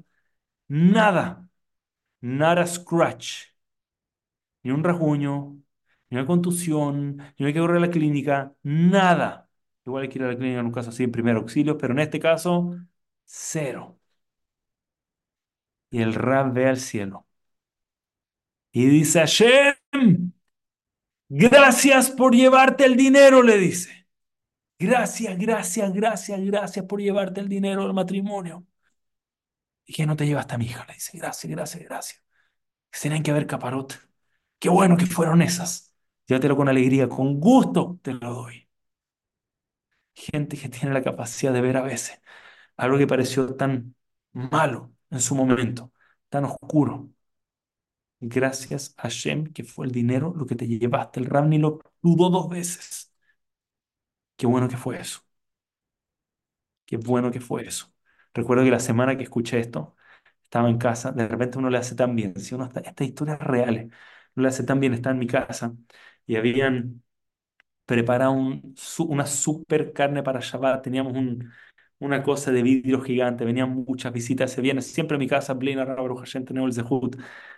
Nada, nada scratch, ni un rasguño, ni una contusión, ni hay que correr a la clínica, nada. Igual hay que ir a la clínica en un caso así en primer auxilio, pero en este caso, cero. Y el rab ve al cielo y dice, Hashem, gracias por llevarte el dinero, le dice. Gracias, gracias, gracias, gracias por llevarte el dinero del matrimonio. ¿Y que no te llevaste a mi hija? Le dice, gracias, gracias, gracias. Tienen que haber caparot. Qué bueno que fueron esas. Llévatelo con alegría, con gusto te lo doy. Gente que tiene la capacidad de ver a veces algo que pareció tan malo en su momento, tan oscuro. Gracias a Shem, que fue el dinero lo que te llevaste. El Ramni lo dudó dos veces. Qué bueno que fue eso. Qué bueno que fue eso. Recuerdo que la semana que escuché esto, estaba en casa, de repente uno le hace tan bien, si uno estas historias reales, uno le hace tan bien, está en mi casa, y habían preparado un, una super carne para Shabbat, teníamos un, una cosa de vidrio gigante, venían muchas visitas, se viene siempre en mi casa, plena Baruch Hashem, tenemos el Zehut,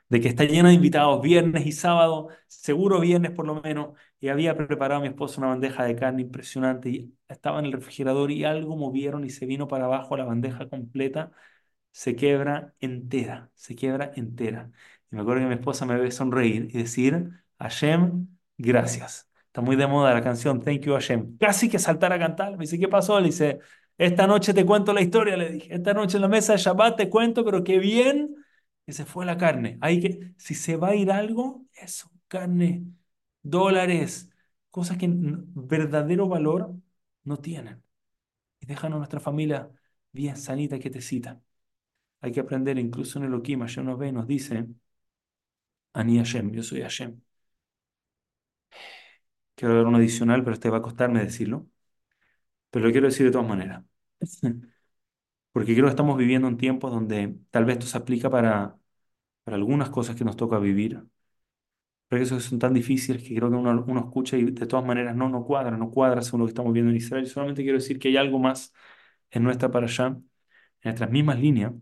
de que está llena de invitados, viernes y sábado, seguro viernes por lo menos, y había preparado a mi esposo una bandeja de carne impresionante, y estaba en el refrigerador y algo movieron y se vino para abajo la bandeja completa, se quiebra entera, se quiebra entera. Y me acuerdo que mi esposa me ve sonreír y decir, Hashem, gracias. Está muy de moda la canción Thank You Hashem. Casi que saltar a cantar. Me dice, ¿qué pasó? Le dice, esta noche te cuento la historia, le dije. Esta noche en la mesa de Shabbat te cuento, pero qué bien que se fue la carne. Hay que, si se va a ir algo, eso, carne, dólares, cosas que verdadero valor no tienen. Y dejan a nuestra familia bien sanita, que te cita. Hay que aprender, incluso en el Okima, yo nos ve, nos dice, Ani Hashem, yo soy Hashem. Quiero dar un adicional, pero este va a costarme decirlo. Pero lo quiero decir de todas maneras. [LAUGHS] Porque creo que estamos viviendo en tiempos donde tal vez esto se aplica para, para algunas cosas que nos toca vivir. Pero que son tan difíciles que creo que uno, uno escucha y de todas maneras no, no cuadra, no cuadra según lo que estamos viendo en Israel. Solamente quiero decir que hay algo más en nuestra para allá, en nuestras mismas líneas,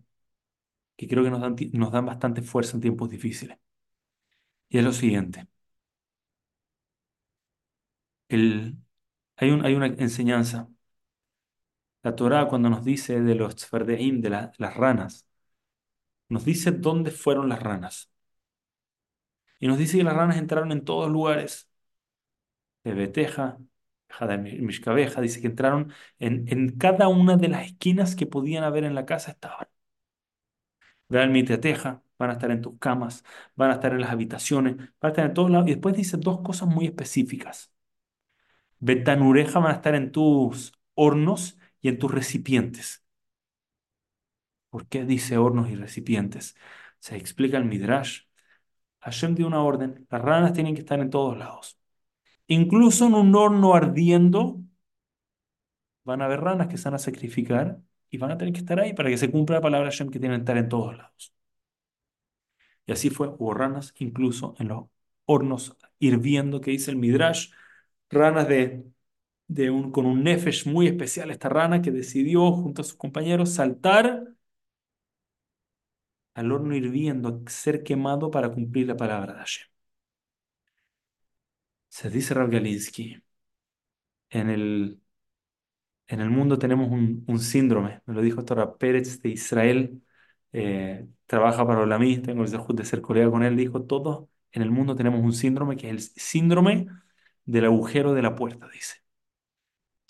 que creo que nos dan, nos dan bastante fuerza en tiempos difíciles. Y es lo siguiente. El, hay, un, hay una enseñanza la Torá cuando nos dice de los tzfardeim, de las ranas, nos dice dónde fueron las ranas. Y nos dice que las ranas entraron en todos lugares. De Beteja, de Mishkabeja, dice que entraron en, en cada una de las esquinas que podían haber en la casa estaban. Vean Miteteja, van a estar en tus camas, van a estar en las habitaciones, van a estar en todos lados. Y después dice dos cosas muy específicas. Betanureja van a estar en tus hornos y en tus recipientes. ¿Por qué dice hornos y recipientes? Se explica el Midrash. Hashem dio una orden, las ranas tienen que estar en todos lados. Incluso en un horno ardiendo, van a haber ranas que se van a sacrificar y van a tener que estar ahí para que se cumpla la palabra Hashem que tienen que estar en todos lados. Y así fue, hubo ranas incluso en los hornos hirviendo que dice el Midrash, ranas de de un, con un nefesh muy especial, esta rana que decidió junto a sus compañeros saltar al horno hirviendo, ser quemado para cumplir la palabra de Hashem. Se dice Rav Galinsky, en el, en el mundo tenemos un, síndrome, me lo dijo esto Pérez de Israel, eh, trabaja para Olamí, tengo el deseo de ser colega con él, dijo, todos en el mundo tenemos un síndrome que es el síndrome del agujero de la puerta, dice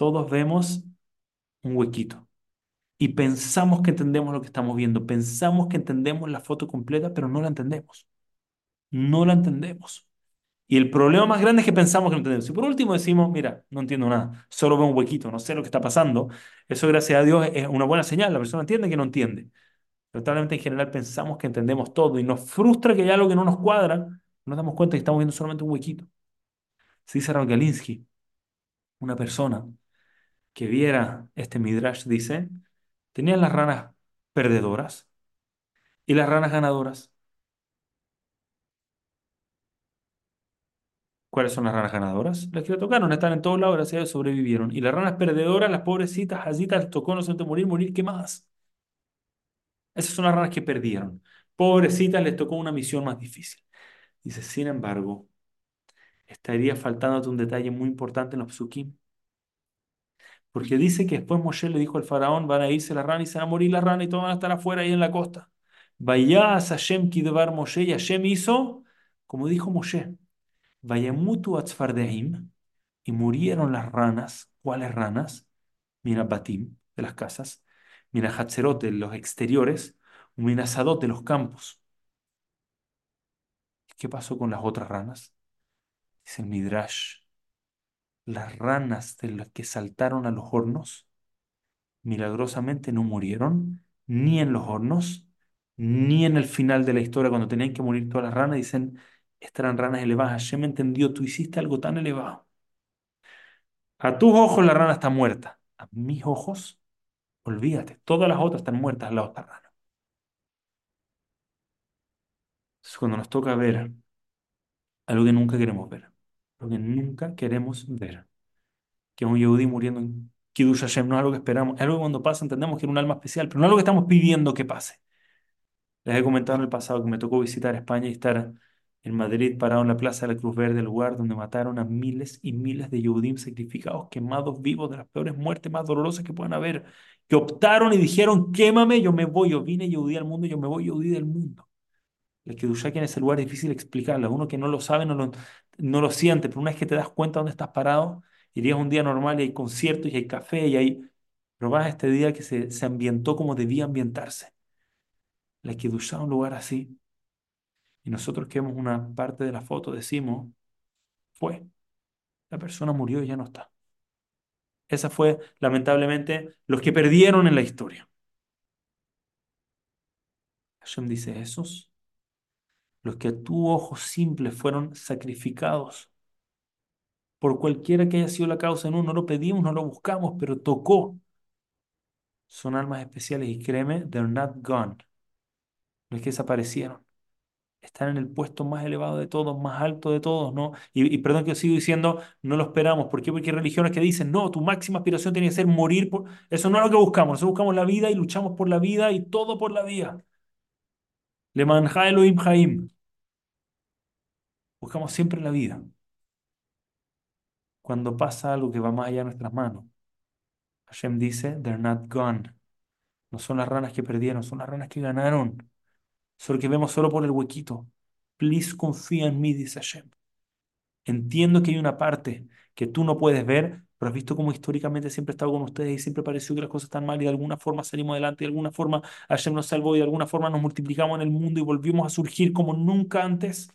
todos vemos un huequito. y pensamos que entendemos lo que estamos viendo, pensamos que entendemos la foto completa, pero no la entendemos. No la entendemos. Y el problema más grande es que pensamos que no entendemos. Y por último decimos, mira, no entiendo nada, solo veo un huequito, no sé lo que está pasando. Eso, gracias a Dios, es una buena señal. La persona entiende que no entiende. Pero en general pensamos que entendemos todo y nos frustra que hay algo que no nos cuadra, nos damos cuenta que estamos viendo solamente un huequito. Se dice Galinsky, una persona que viera este Midrash, dice, tenían las ranas perdedoras y las ranas ganadoras. ¿Cuáles son las ranas ganadoras? Las que le tocaron, están en todos lados, gracias a sobrevivieron. Y las ranas perdedoras, las pobrecitas, allí les tocó no solamente morir, morir quemadas. Esas son las ranas que perdieron. Pobrecitas, les tocó una misión más difícil. Dice, sin embargo, estaría faltándote un detalle muy importante en los psukim. Porque dice que después Moshe le dijo al faraón, van a irse las ranas y se van a morir las ranas y todos van a estar afuera ahí en la costa. Vaya a Hashem Kidvar Moshe y Hashem hizo, como dijo Moshe, Vayamutu Atzfardeim y murieron las ranas. ¿Cuáles ranas? Mira Batim, de las casas. Mira Hatzerot, de los exteriores. Mira Sadot, de los campos. ¿Qué pasó con las otras ranas? Dice el Midrash. Las ranas de las que saltaron a los hornos, milagrosamente no murieron, ni en los hornos, ni en el final de la historia, cuando tenían que morir todas las ranas, dicen, estas eran ranas elevadas. me entendió, tú hiciste algo tan elevado. A tus ojos la rana está muerta. A mis ojos, olvídate, todas las otras están muertas al lado de rana. Cuando nos toca ver algo que nunca queremos ver, lo que nunca queremos ver, que un Yehudi muriendo en Kiddush Hashem, no es algo que esperamos, es algo que cuando pasa entendemos que es un alma especial, pero no es algo que estamos pidiendo que pase. Les he comentado en el pasado que me tocó visitar España y estar en Madrid, parado en la Plaza de la Cruz Verde, el lugar donde mataron a miles y miles de Yehudim sacrificados, quemados vivos, de las peores muertes más dolorosas que puedan haber, que optaron y dijeron, quémame, yo me voy, yo vine Yehudí al mundo, yo me voy Yehudí del mundo. Que aquí en ese lugar es difícil explicarlo. Uno que no lo sabe no lo, no lo siente, pero una vez que te das cuenta dónde estás parado, irías un día normal y hay conciertos y hay café y hay... Pero vas a este día que se, se ambientó como debía ambientarse. La que un lugar así, y nosotros que vemos una parte de la foto decimos, fue, la persona murió y ya no está. Esa fue, lamentablemente, los que perdieron en la historia. Hashem dice, esos, los que a tu ojo simple fueron sacrificados por cualquiera que haya sido la causa uno, no lo pedimos, no lo buscamos, pero tocó. Son almas especiales y créeme, they're not gone. No es que desaparecieron están en el puesto más elevado de todos, más alto de todos, ¿no? Y, perdón que os sigo diciendo, no lo esperamos. ¿Por qué? Porque hay religiones que dicen, no, tu máxima aspiración tiene que ser morir. Por... Eso no es lo que buscamos. Nosotros buscamos la vida y luchamos por la vida y todo por la vida. Le manja Elohim Haim. Buscamos siempre la vida. Cuando pasa algo que va más allá de nuestras manos, Hashem dice, they're not gone. No son las ranas que perdieron, son las ranas que ganaron solo que vemos solo por el huequito. Please confía en mí, dice Hashem. Entiendo que hay una parte que tú no puedes ver, pero has visto cómo históricamente siempre he estado con ustedes y siempre pareció que las cosas están mal y de alguna forma salimos adelante, de alguna forma Hashem nos salvó y de alguna forma nos multiplicamos en el mundo y volvimos a surgir como nunca antes.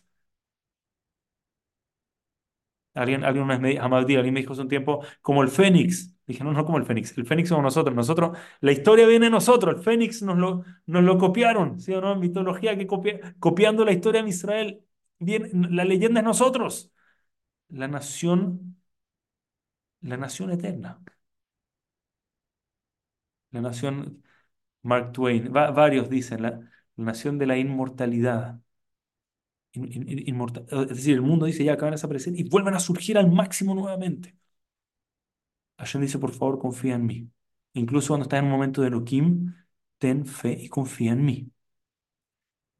Alguien, alguien me, alguien me dijo hace un tiempo, como el Fénix. Dije, no, no como el Fénix. El Fénix somos nosotros. Nosotros, la historia viene de nosotros. El Fénix nos lo, nos lo copiaron. ¿Sí o no? Mitología que copia, copiando la historia de Israel. Viene, la leyenda es nosotros. La nación, la nación eterna. La nación, Mark Twain, varios dicen, la, nación de la inmortalidad inmortal. Es decir, el mundo dice ya acaban de desaparecer y vuelven a surgir al máximo nuevamente. Hashem dice, por favor, confía en mí. Incluso cuando estás en un momento de Elohim, ten fe y confía en mí.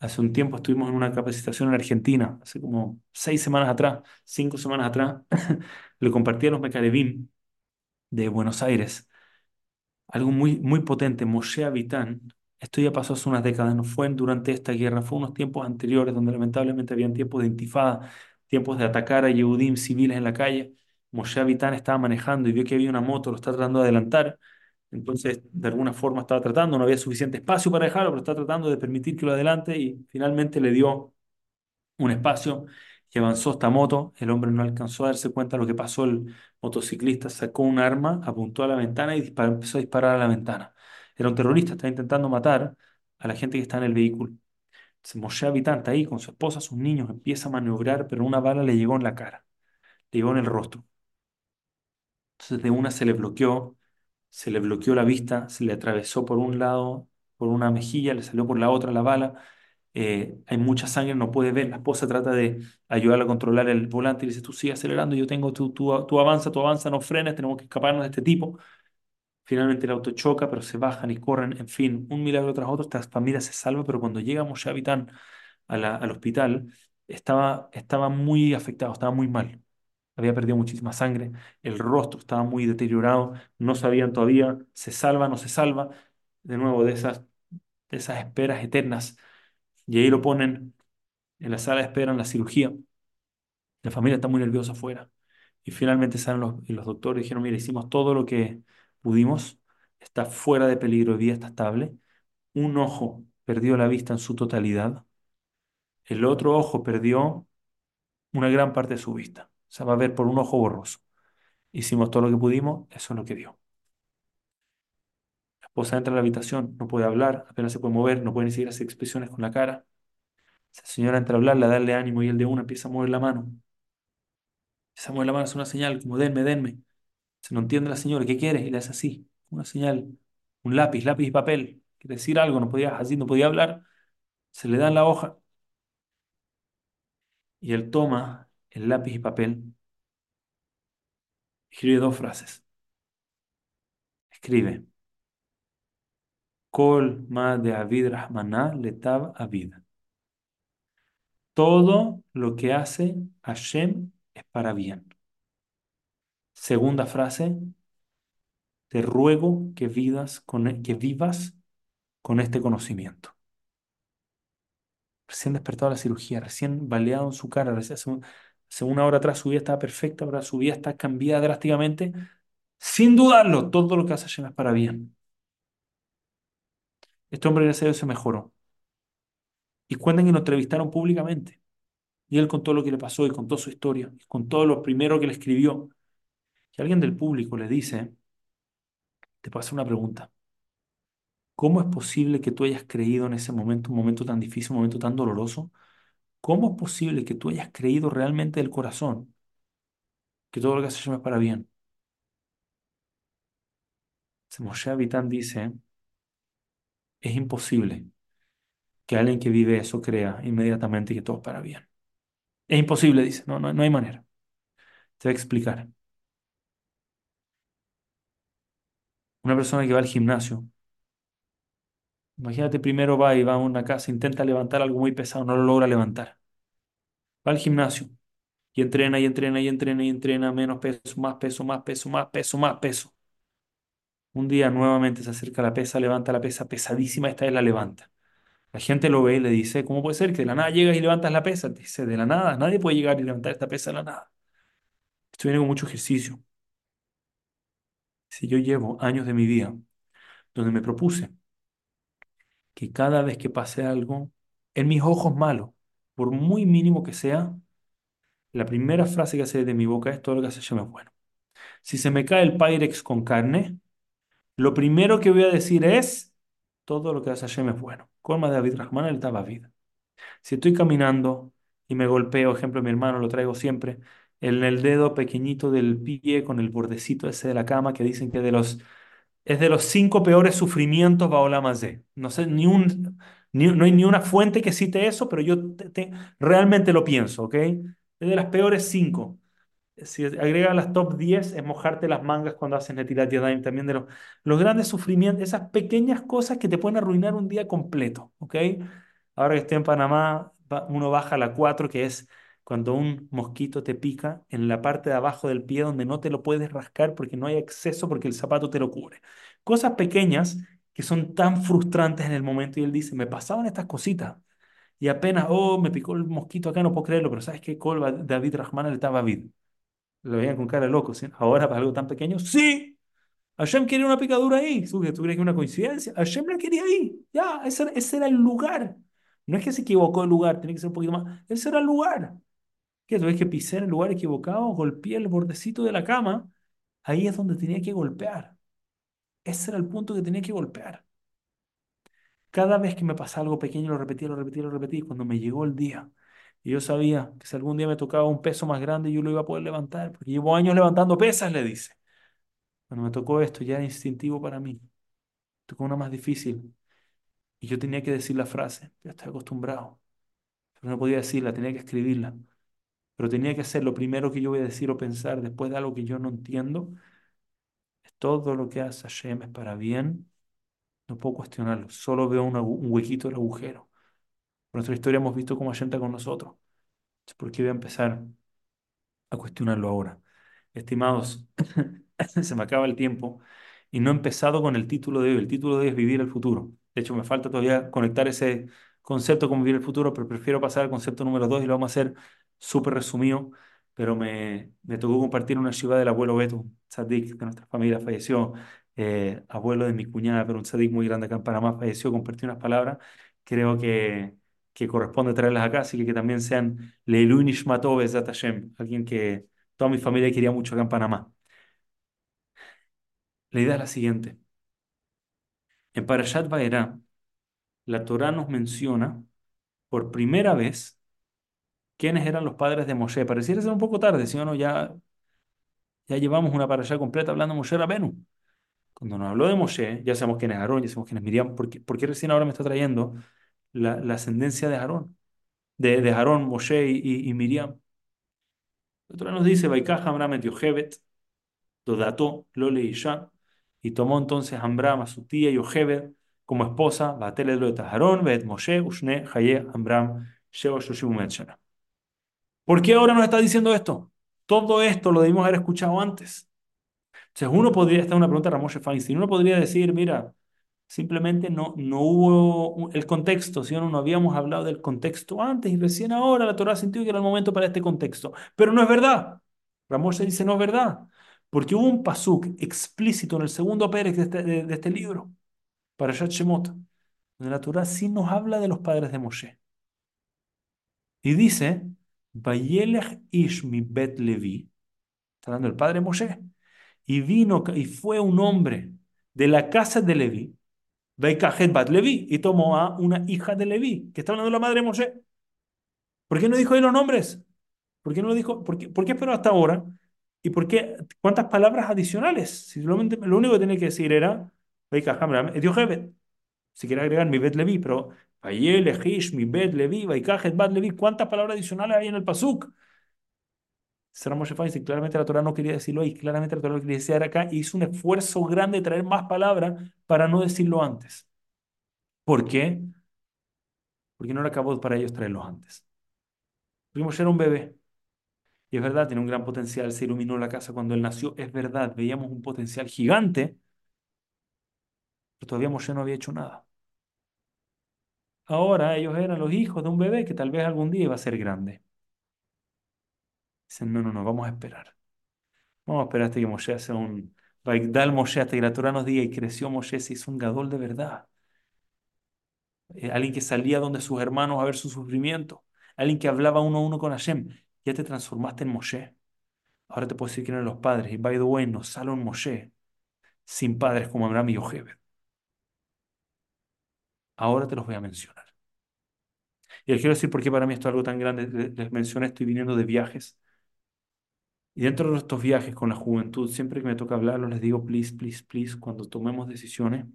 Hace un tiempo estuvimos en una capacitación en Argentina, hace como seis semanas atrás, cinco semanas atrás, [LAUGHS] le compartí a los Mecarebim de Buenos Aires algo muy, muy potente. Moshe Avitán, esto ya pasó hace unas décadas, no fue durante esta guerra, fue unos tiempos anteriores donde lamentablemente habían tiempos de intifada, tiempos de atacar a Yehudim civiles en la calle. Moshe Avitán estaba manejando y vio que había una moto, lo está tratando de adelantar. Entonces, de alguna forma estaba tratando, no había suficiente espacio para dejarlo, pero está tratando de permitir que lo adelante y finalmente le dio un espacio y avanzó esta moto. El hombre no alcanzó a darse cuenta de lo que pasó. El motociclista sacó un arma, apuntó a la ventana y disparó- empezó a disparar a la ventana. Era un terrorista, estaba intentando matar a la gente que está en el vehículo. Se Moshe Habitán está ahí con su esposa, sus niños, empieza a maniobrar, pero una bala le llegó en la cara, le llegó en el rostro. Entonces de una se le bloqueó, se le bloqueó la vista, se le atravesó por un lado, por una mejilla, le salió por la otra la bala. Eh, hay mucha sangre, no puede ver. La esposa trata de ayudarla a controlar el volante y le dice, tú sigue acelerando, yo tengo, tú, tú, tú avanza, tú avanza, no frenes, tenemos que escaparnos de este tipo. Finalmente el auto choca, pero se bajan y corren. En fin, un milagro tras otro, esta familia se salva, pero cuando llega Moshe Habitán a la- al hospital, estaba, estaba muy afectado, estaba muy mal. Había perdido muchísima sangre, el rostro estaba muy deteriorado, no sabían todavía, se salva, no se salva, de nuevo, de esas, de esas esperas eternas. Y ahí lo ponen en la sala de espera, en la cirugía. La familia está muy nerviosa afuera. Y finalmente salen los, y los doctores y dijeron, mira, hicimos todo lo que pudimos, está fuera de peligro de vida, está estable. Un ojo perdió la vista en su totalidad, el otro ojo perdió una gran parte de su vista. O sea, va a ver por un ojo borroso. Hicimos todo lo que pudimos, eso es lo que dio. Esposa entra a la habitación, no puede hablar, apenas se puede mover, no puede ni siquiera hacer expresiones con la cara. Esa señora entra a hablarle, a darle ánimo y el de una empieza a mover la mano. Empieza a mover la mano, es una señal, como denme, denme. Se no entiende la señora, ¿qué quiere? Y le hace así, una señal, un lápiz, lápiz y papel. Quiere decir algo, no podía, así no podía hablar. Se le dan la hoja y él toma el lápiz y papel, escribe dos frases. Escribe, Kol de Avid Rahmaná letab Avid. Todo lo que hace Hashem es para bien. Segunda frase, te ruego que vivas con, e- que vivas con este conocimiento. Recién despertado de la cirugía, recién baleado en su cara, recién hace una hora atrás su vida estaba perfecta, ahora su vida está cambiada drásticamente. Sin dudarlo, todo lo que hace Hashem es para bien. Este hombre, gracias a Dios, se mejoró. Y cuentan que lo entrevistaron públicamente. Y él contó lo que le pasó y contó su historia, y contó lo primero que le escribió. Y alguien del público le dice, te hacer una pregunta. ¿Cómo es posible que tú hayas creído en ese momento, un momento tan difícil, un momento tan doloroso? ¿Cómo es posible que tú hayas creído realmente del corazón que todo lo que hace Hashem es para bien? Moshe Abitán dice, es imposible que alguien que vive eso crea inmediatamente que todo para bien. Es imposible, dice, no, no, no hay manera. Te voy a explicar. Una persona que va al gimnasio, imagínate primero va y va a una casa, intenta levantar algo muy pesado, no lo logra levantar. Va al gimnasio y entrena y entrena y entrena y entrena menos peso, más peso, más peso, más peso, más peso. Un día nuevamente se acerca la pesa, levanta la pesa pesadísima, esta vez la levanta. La gente lo ve y le dice, ¿cómo puede ser que de la nada llegas y levantas la pesa? Dice, de la nada, nadie puede llegar y levantar esta pesa de la nada. Esto viene con mucho ejercicio. Si yo llevo años de mi vida donde me propuse que cada vez que pase algo, en mis ojos malos, por muy mínimo que sea, la primera frase que sale de mi boca es todo lo que hace Hashem es bueno. Si se me cae el Pyrex con carne, lo primero que voy a decir es todo lo que hace Hashem es bueno. Colma David Rahman el Tabavid. Si estoy caminando y me golpeo, ejemplo, mi hermano lo traigo siempre, en el dedo pequeñito del pie con el bordecito ese de la cama que dicen que de los es de los cinco peores sufrimientos Baolam Hazé. No sé, ni un, no hay ni una fuente que cite eso, pero yo te- te- realmente lo pienso, ¿ok? Es de las peores cinco. Si agrega las top 10, es mojarte las mangas cuando haces Netilat Yadayim, también de los, los grandes sufrimientos, esas pequeñas cosas que te pueden arruinar un día completo, ¿ok? Ahora que estoy en Panamá, uno baja la 4, que es cuando un mosquito te pica en la parte de abajo del pie donde no te lo puedes rascar porque no hay acceso porque el zapato te lo cubre. Cosas pequeñas que son tan frustrantes en el momento y él dice, me pasaban estas cositas y apenas, oh, me picó el mosquito acá, no puedo creerlo, pero ¿sabes qué? Colba, David Rahman, estaba David. Lo veían con cara de loco. Ahora para algo tan pequeño, sí. Hashem quería una picadura ahí. ¿Tú, crees que es una coincidencia? Hashem la quería ahí. Ya, ese, era- el lugar. No es que se equivocó el lugar, tiene que ser un poquito más. Ese era el lugar. ¿Qué? ¿Tú ves que pisé en el lugar equivocado? Golpeé el bordecito de la cama. Ahí es donde tenía que golpear. Ese era el punto que tenía que golpear. Cada vez que me pasaba algo pequeño, lo repetía, lo repetía, lo repetía. Cuando me llegó el día, y yo sabía que si algún día me tocaba un peso más grande, yo lo iba a poder levantar, porque llevo años levantando pesas, le dice. Cuando me tocó esto, ya era instintivo para mí. Tocó una más difícil. Y yo tenía que decir la frase, ya estoy acostumbrado. Pero no podía decirla, tenía que escribirla. Pero tenía que hacer lo primero que yo voy a decir o pensar después de algo que yo no entiendo. Todo lo que hace Hashem es para bien. No puedo cuestionarlo. Solo veo un, un huequito del agujero. Nuestra historia hemos visto cómo está con nosotros. ¿por qué voy a empezar a cuestionarlo ahora? Estimados, [LAUGHS] se me acaba el tiempo y no he empezado con el título de hoy. El título de hoy es Vivir el futuro. De hecho, me falta todavía conectar ese concepto con Vivir el futuro, pero prefiero pasar al concepto número dos y lo vamos a hacer súper resumido. Pero me, me tocó compartir una shiva del abuelo Beto, un tzadik de nuestra familia, falleció, eh, abuelo de mi cuñada, pero un tzadik muy grande acá en Panamá, falleció, compartí unas palabras. Creo que, que corresponde traerlas acá, así que que también sean Leilu Nishmato Bezat Hashem, alguien que toda mi familia quería mucho acá en Panamá. La idea es la siguiente. En Parashat Vaera, la Torá nos menciona por primera vez quiénes eran los padres de Moshe. Pareciera ser un poco tarde, ¿sí o no? Ya, ya llevamos una parasha completa hablando de Moshe Rabenu. Cuando nos habló de Moshe, ya sabemos quién es Aarón, ya sabemos quién es Miriam. ¿Por qué, por qué recién ahora me está trayendo la, la ascendencia de Aarón? De, de Aarón, Moshe y, y- y Miriam. La Torá nos dice, Vaikaj Amram et Yochebet, Dodató, Lole y Isha, y tomó entonces Amram a su tía Yochebed como esposa, Batele lo de Aarón, Bet Moshe, Ushne, Haye, Amram, Sheba, Shoshibu, Metshana. ¿Por qué ahora nos está diciendo esto? Todo esto lo debimos haber escuchado antes. Entonces uno podría, esta es una pregunta de Ramón Feinstein, uno podría decir, mira, simplemente no, no hubo el contexto, si no, no habíamos hablado del contexto antes y recién ahora la Torah sintió que era el momento para este contexto. Pero no es verdad. Ramón se dice no es verdad, porque hubo un pasuk explícito en el segundo pérez de este, este libro, para Shemot, donde la Torah sí nos habla de los padres de Moshe. Y dice, Vayelech ish mi bet Levi, está hablando del padre Moshe, y vino y fue un hombre de la casa de Levi, Veikajet bat Levi, y tomó a una hija de Levi, que está hablando la madre de Moshe. ¿Por qué no dijo ahí los nombres? ¿Por qué no lo dijo? ¿Por qué, por qué esperó hasta ahora? ¿Y por qué? ¿Cuántas palabras adicionales? Si solamente, lo único que tenía que decir era, Yochebed. Si quiere agregar mi bet Levi, pero Levi, bat Levi, ¿cuántas palabras adicionales hay en el pasuk? Será Moshe Feinstein, claramente la Torah no quería decirlo ahí, claramente la Torah lo quería decir acá, y hizo un esfuerzo grande de traer más palabras para no decirlo antes. ¿Por qué? Porque no era acabó para ellos traerlos antes. Porque Moshe era un bebé, y es verdad, tiene un gran potencial, se iluminó la casa cuando él nació, es verdad, veíamos un potencial gigante, pero todavía Moshe no había hecho nada. Ahora ellos eran los hijos de un bebé que tal vez algún día iba a ser grande. Dicen, no, no, no, vamos a esperar. Vamos a esperar hasta que Moshe sea un... Vaikdal Moshe, hasta que la Torah nos diga y creció Moshe, se hizo un gadol de verdad. Eh, alguien que salía donde sus hermanos a ver su sufrimiento. Alguien que hablaba uno a uno con Hashem. Ya te transformaste en Moshe. Ahora te puedo decir quién eran los padres. Y by the way, nos sale un Moshe sin padres como Abraham y Yochebed. Ahora te los voy a mencionar. Y les quiero decir por qué para mí esto es algo tan grande. Les mencioné, estoy viniendo de viajes. Y dentro de estos viajes con la juventud, siempre que me toca hablarlo, les digo, please, please, please, cuando tomemos decisiones,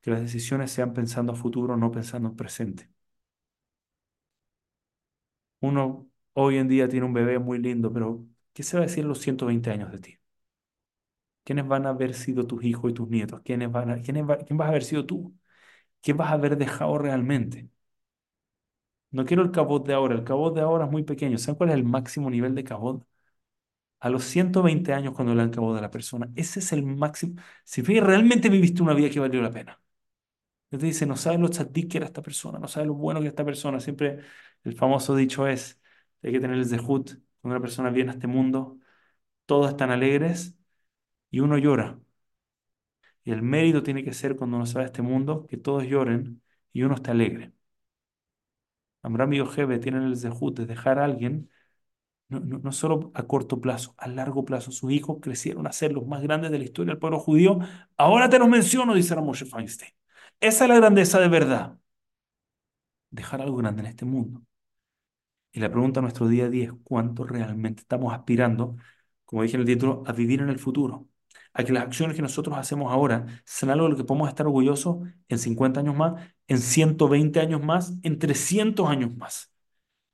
que las decisiones sean pensando a futuro, no pensando en presente. Uno hoy en día tiene un bebé muy lindo, pero ¿qué se va a decir en los 120 años de ti? ¿Quiénes van a haber sido tus hijos y tus nietos? ¿Quiénes van a, quién vas a haber sido tú? ¿Qué vas a haber dejado realmente? No quiero el cabot de ahora, el cabot de ahora es muy pequeño. ¿Saben cuál es el máximo nivel de cabot? A los 120 años cuando le dan cabot a la persona. Ese es el máximo. Si realmente viviste una vida que valió la pena. Te dice, no sabes lo tzadik que era esta persona, no sabes lo bueno que era esta persona. Siempre el famoso dicho es, hay que tener el zehut. Cuando una persona viene a este mundo, todos están alegres y uno llora Y el mérito tiene que ser cuando uno a este mundo, que todos lloren y uno esté alegre. Amram y Ojebe tienen el zehut de dejar a alguien, no, no, solo a corto plazo, a largo plazo. Sus hijos crecieron a ser los más grandes de la historia del pueblo judío. Ahora te los menciono, dice Ramoshe Feinstein. Esa es la grandeza de verdad. Dejar algo grande en este mundo. Y la pregunta a nuestro día a día es cuánto realmente estamos aspirando, como dije en el título, a vivir en el futuro. A que las acciones que nosotros hacemos ahora sean algo de lo que podemos estar orgullosos en 50 años más, en 120 años más, en 300 años más.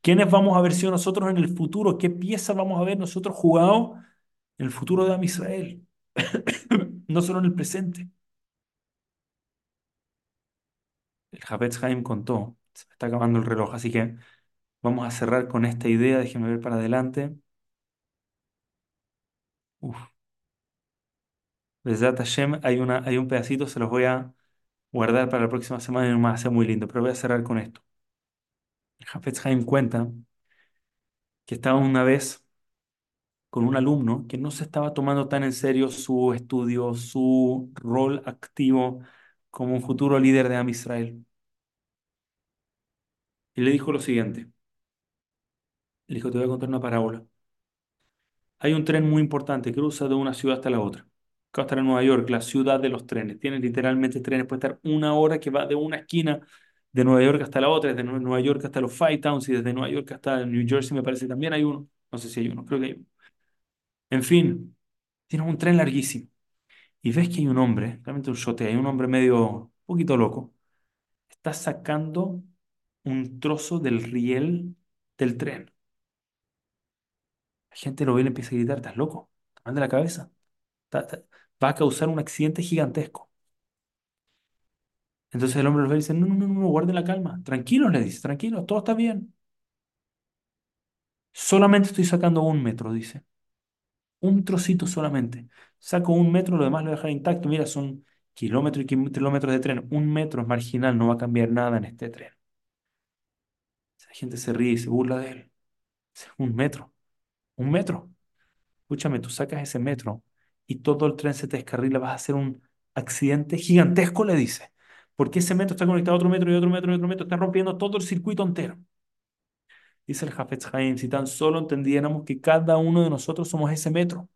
¿Quiénes vamos a ver si nosotros en el futuro? ¿Qué pieza vamos a ver nosotros jugado en el futuro de Am Israel? [COUGHS] no solo en el presente. El Jabez Haim contó, se me está acabando el reloj, así que vamos a cerrar con esta idea, déjenme ver para adelante. Uf. Hashem, hay, una, hay un pedacito, se los voy a guardar para la próxima semana y no me va a ser muy lindo, pero voy a cerrar con esto. El Jafetz Haim cuenta que estaba una vez con un alumno que no se estaba tomando tan en serio su estudio, su rol activo como un futuro líder de Am Israel. Y le dijo lo siguiente. Le dijo, te voy a contar una parábola. Hay un tren muy importante que cruza de una ciudad hasta la otra. Acá está en Nueva York, la ciudad de los trenes. Tiene literalmente trenes, puede estar una hora que va de una esquina de Nueva York hasta la otra, desde Nueva York hasta los Five Towns y desde Nueva York hasta New Jersey me parece también hay uno. No sé si hay uno, creo que hay uno. En fin, tienes un tren larguísimo. Y ves que hay un hombre, realmente un shote, hay un hombre medio, un poquito loco. Está sacando un trozo del riel del tren. La gente lo ve y le empieza a gritar, ¿estás loco? ¿Estás de la cabeza? Va a causar un accidente gigantesco. Entonces el hombre lo ve y dice, no, no, no, no, guarden la calma. Tranquilo, le dice, tranquilo, todo está bien. Solamente estoy sacando un metro, dice. Un trocito solamente. Saco un metro, lo demás lo voy intacto. Mira, son kilómetros y kilómetros de tren. Un metro es marginal, no va a cambiar nada en este tren. La gente se ríe y se burla de él. Un metro. Un metro. Escúchame, tú sacas ese metro y todo el tren se te descarrila, vas a hacer un accidente gigantesco, le dice. Porque ese metro está conectado a otro metro y otro metro y otro metro, está rompiendo todo el circuito entero. Dice el Jafetz Haim, si tan solo entendiéramos que cada uno de nosotros somos ese metro.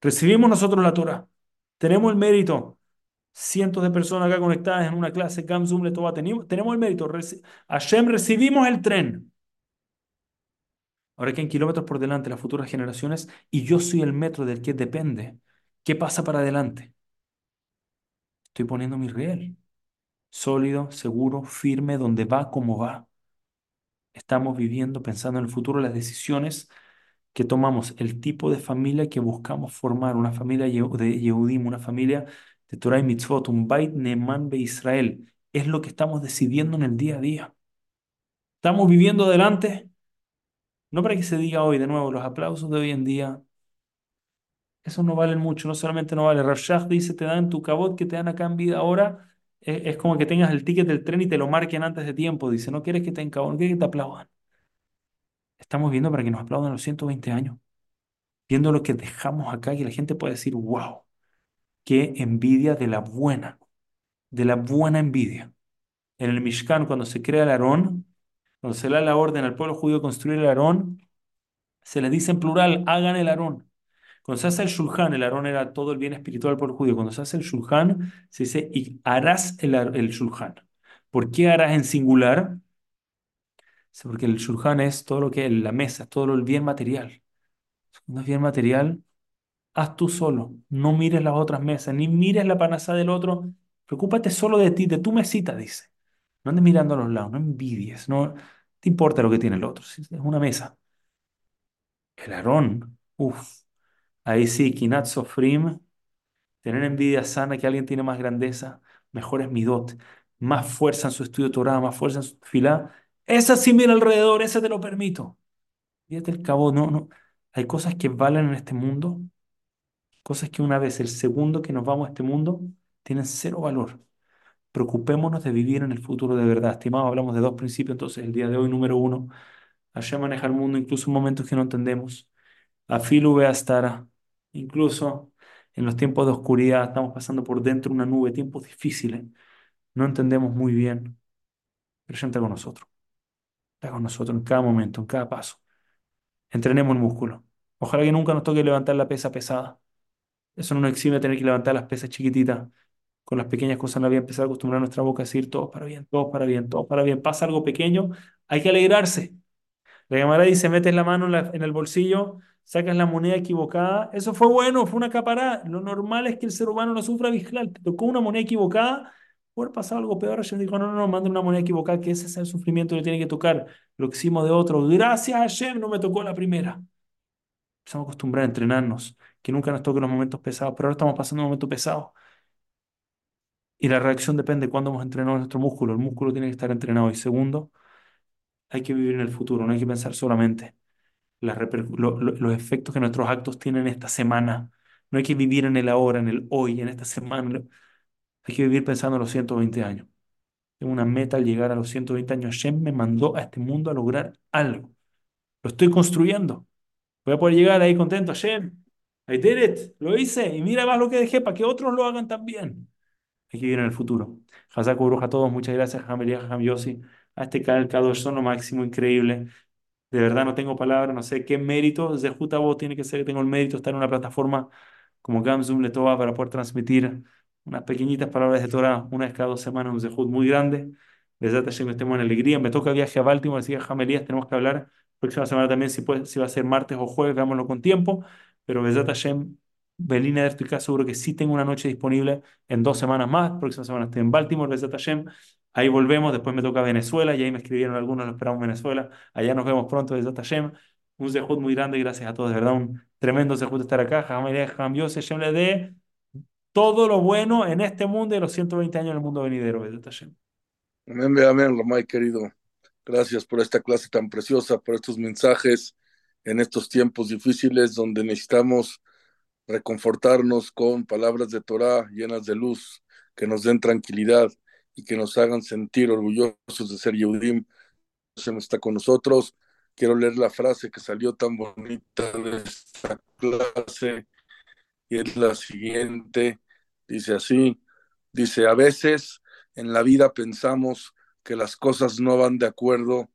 Recibimos nosotros la Torah, tenemos el mérito. Cientos de personas acá conectadas en una clase, Gam Zoom, Letová, tenemos, tenemos el mérito. Hashem, recibimos el tren. Ahora que en kilómetros por delante las futuras generaciones y yo soy el metro del que depende. ¿Qué pasa para adelante? Estoy poniendo mi riel. Sólido, seguro, firme, donde va, como va. Estamos viviendo, pensando en el futuro, las decisiones que tomamos, el tipo de familia que buscamos formar, una familia de Yehudim, una familia de Torah y Mitzvot, un Bait Neman Be Israel. Es lo que estamos decidiendo en el día a día. Estamos viviendo adelante, no para que se diga hoy de nuevo los aplausos de hoy en día. Eso no vale mucho, no solamente no vale. Rashad dice, te dan tu cabot que te dan acá en vida ahora, es, como que tengas el ticket del tren y te lo marquen antes de tiempo. Dice, no quieres que te cabot, no quieres que te aplaudan. Estamos viendo para que nos aplaudan los 120 años. Viendo lo que dejamos acá y la gente puede decir, wow, qué envidia de la buena, de la buena envidia. En el Mishkan, cuando se crea el Aarón, cuando se le da la orden al pueblo judío de construir el Aarón, se les dice en plural, hagan el Aarón. Cuando se hace el Shulchan, el Aarón era todo el bien espiritual del pueblo judío. Cuando se hace el Shulchan, se dice, y harás el, el Shulchan. ¿Por qué harás en singular? Porque el Shulchan es todo lo que es la mesa, todo lo el bien material. No es bien material, haz tú solo. No mires las otras mesas, ni mires la panazada del otro. Preocúpate solo de ti, de tu mesita, dice. No andes mirando a los lados, no envidies, no te importa lo que tiene el otro. Es una mesa. El Aarón, uff, ahí sí, Kinat Sofrim, tener envidia sana que alguien tiene más grandeza, mejor mi midot, más fuerza en su estudio Torah, más fuerza en su fila. Esa sí mira alrededor, esa te lo permito. Fíjate el cabo, no, no. Hay cosas que valen en este mundo, cosas que una vez, el segundo que nos vamos a este mundo, tienen cero valor. Preocupémonos de vivir en el futuro de verdad. Estimados, hablamos de dos principios, entonces el día de hoy, número uno, allá maneja el mundo incluso en momentos que no entendemos. Afilu Beastara, incluso en los tiempos de oscuridad, estamos pasando por dentro de una nube, tiempos difíciles, no entendemos muy bien, pero Hashem está con nosotros, está con nosotros en cada momento, en cada paso. Entrenemos el músculo. Ojalá que nunca nos toque levantar la pesa pesada. Eso no nos exime tener que levantar las pesas chiquititas. Con las pequeñas cosas en la vida empezar a acostumbrar a nuestra boca a decir todo para bien, todo para bien, todo para bien. Pasa algo pequeño, hay que alegrarse. La Gemara dice, metes la mano en el bolsillo, sacas la moneda equivocada. Eso fue bueno, fue una caparada. Lo normal es que el ser humano no sufra vigilar. Te tocó una moneda equivocada, puede pasar algo peor. Hashem dijo, no, no, no, manda una moneda equivocada, que ese es el sufrimiento que tiene que tocar. Lo hicimos de otro. Gracias Hashem, no me tocó la primera. Empezamos a acostumbrar a entrenarnos, que nunca nos toquen los momentos pesados, pero ahora estamos pasando un momento pesado. Y la reacción depende de cuándo hemos entrenado nuestro músculo. El músculo tiene que estar entrenado. Y segundo, hay que vivir en el futuro, no hay que pensar solamente los efectos que nuestros actos tienen esta semana. No hay que vivir en el ahora, en el hoy, en esta semana. Hay que vivir pensando en los 120 años. Tengo una meta al llegar a los 120 años. Hashem me mandó a este mundo a lograr algo. Lo estoy construyendo. Voy a poder llegar ahí contento. Hashem, I did it. Lo hice. Y mira más lo que dejé para que otros lo hagan también. Hay que vivir en el futuro. Baruj a todos. Muchas gracias, Jamelia, Jam Yossi. A este canal son lo máximo, increíble. De verdad no tengo palabras, no sé qué mérito. De vos tiene que ser que tengo el mérito de estar en una plataforma como Gamzum Letova para poder transmitir unas pequeñitas palabras de Torah una vez cada dos semanas, un zehut muy grande. Besat Hashem, estemos en alegría. Me toca viaje a Baltimore, decía Jamelías, tenemos que hablar próxima semana también si, puede, si va a ser martes o jueves, veámoslo con tiempo. Pero Besat Hashem, Belina de seguro que sí tengo una noche disponible en dos semanas más. Próxima semana estoy en Baltimore, Besat Hashem. Ahí volvemos, después me toca Venezuela, y ahí me escribieron algunos, lo esperamos en Venezuela. Allá nos vemos pronto desde Hashem. Un zehut muy grande, gracias a todos, de verdad, un tremendo zehut estar acá. Jamelías, Jam Yosef, Hashem le dé todo lo bueno en este mundo y los 120 años en el mundo venidero. Amén, amén, Ramay querido. Gracias por esta clase tan preciosa, por estos mensajes en estos tiempos difíciles donde necesitamos reconfortarnos con palabras de Torah llenas de luz, que nos den tranquilidad y que nos hagan sentir orgullosos de ser Yehudim. Hashem está con nosotros. Quiero leer la frase que salió tan bonita de esta clase y es la siguiente. Dice así, dice, a veces en la vida pensamos que las cosas no van de acuerdo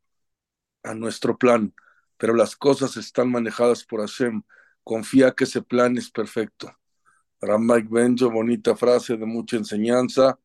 a nuestro plan, pero las cosas están manejadas por Hashem. Confía que ese plan es perfecto. Ramak Benjo, bonita frase de mucha enseñanza.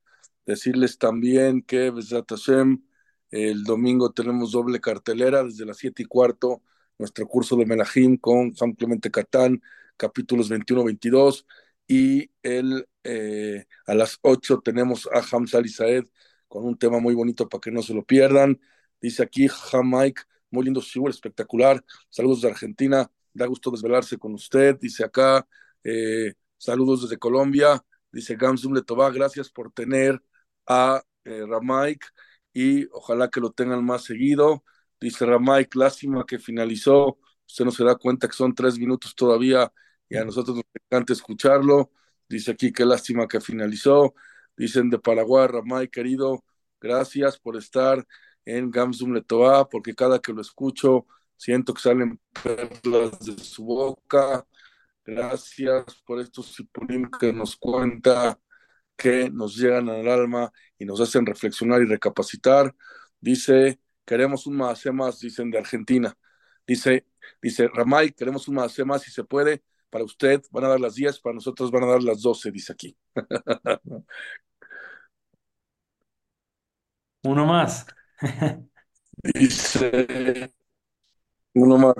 Decirles también que, Hashem, el domingo tenemos doble cartelera desde las siete y cuarto, nuestro curso de Melahim con Juan Clemente Catán, capítulos 21-22, y el, eh, a las 8 tenemos a Hamza Saed con un tema muy bonito para que no se lo pierdan. Dice aquí Mike, muy lindo shiur, espectacular. Saludos de Argentina, da gusto desvelarse con usted. Dice acá, eh, saludos desde Colombia. Dice Gamsum Letová, gracias por tener a eh, Ramaik y ojalá que lo tengan más seguido. Dice Ramaik, lástima que finalizó. Usted no se da cuenta que son tres minutos todavía y a nosotros nos encanta escucharlo. Dice aquí qué lástima que finalizó. Dicen de Paraguay, Ramay, querido, gracias por estar en Gamsum Letoa, porque cada que lo escucho siento que salen perlas de su boca. Gracias por estos sipurim que nos cuenta, que nos llegan al alma y nos hacen reflexionar y recapacitar. Dice, queremos un más más, dicen de Argentina. Dice, dice Ramay, queremos un más más si se puede. Para usted van a dar las 10, para nosotros van a dar las 12, dice aquí. [LAUGHS] Uno más. [LAUGHS] dice uno más.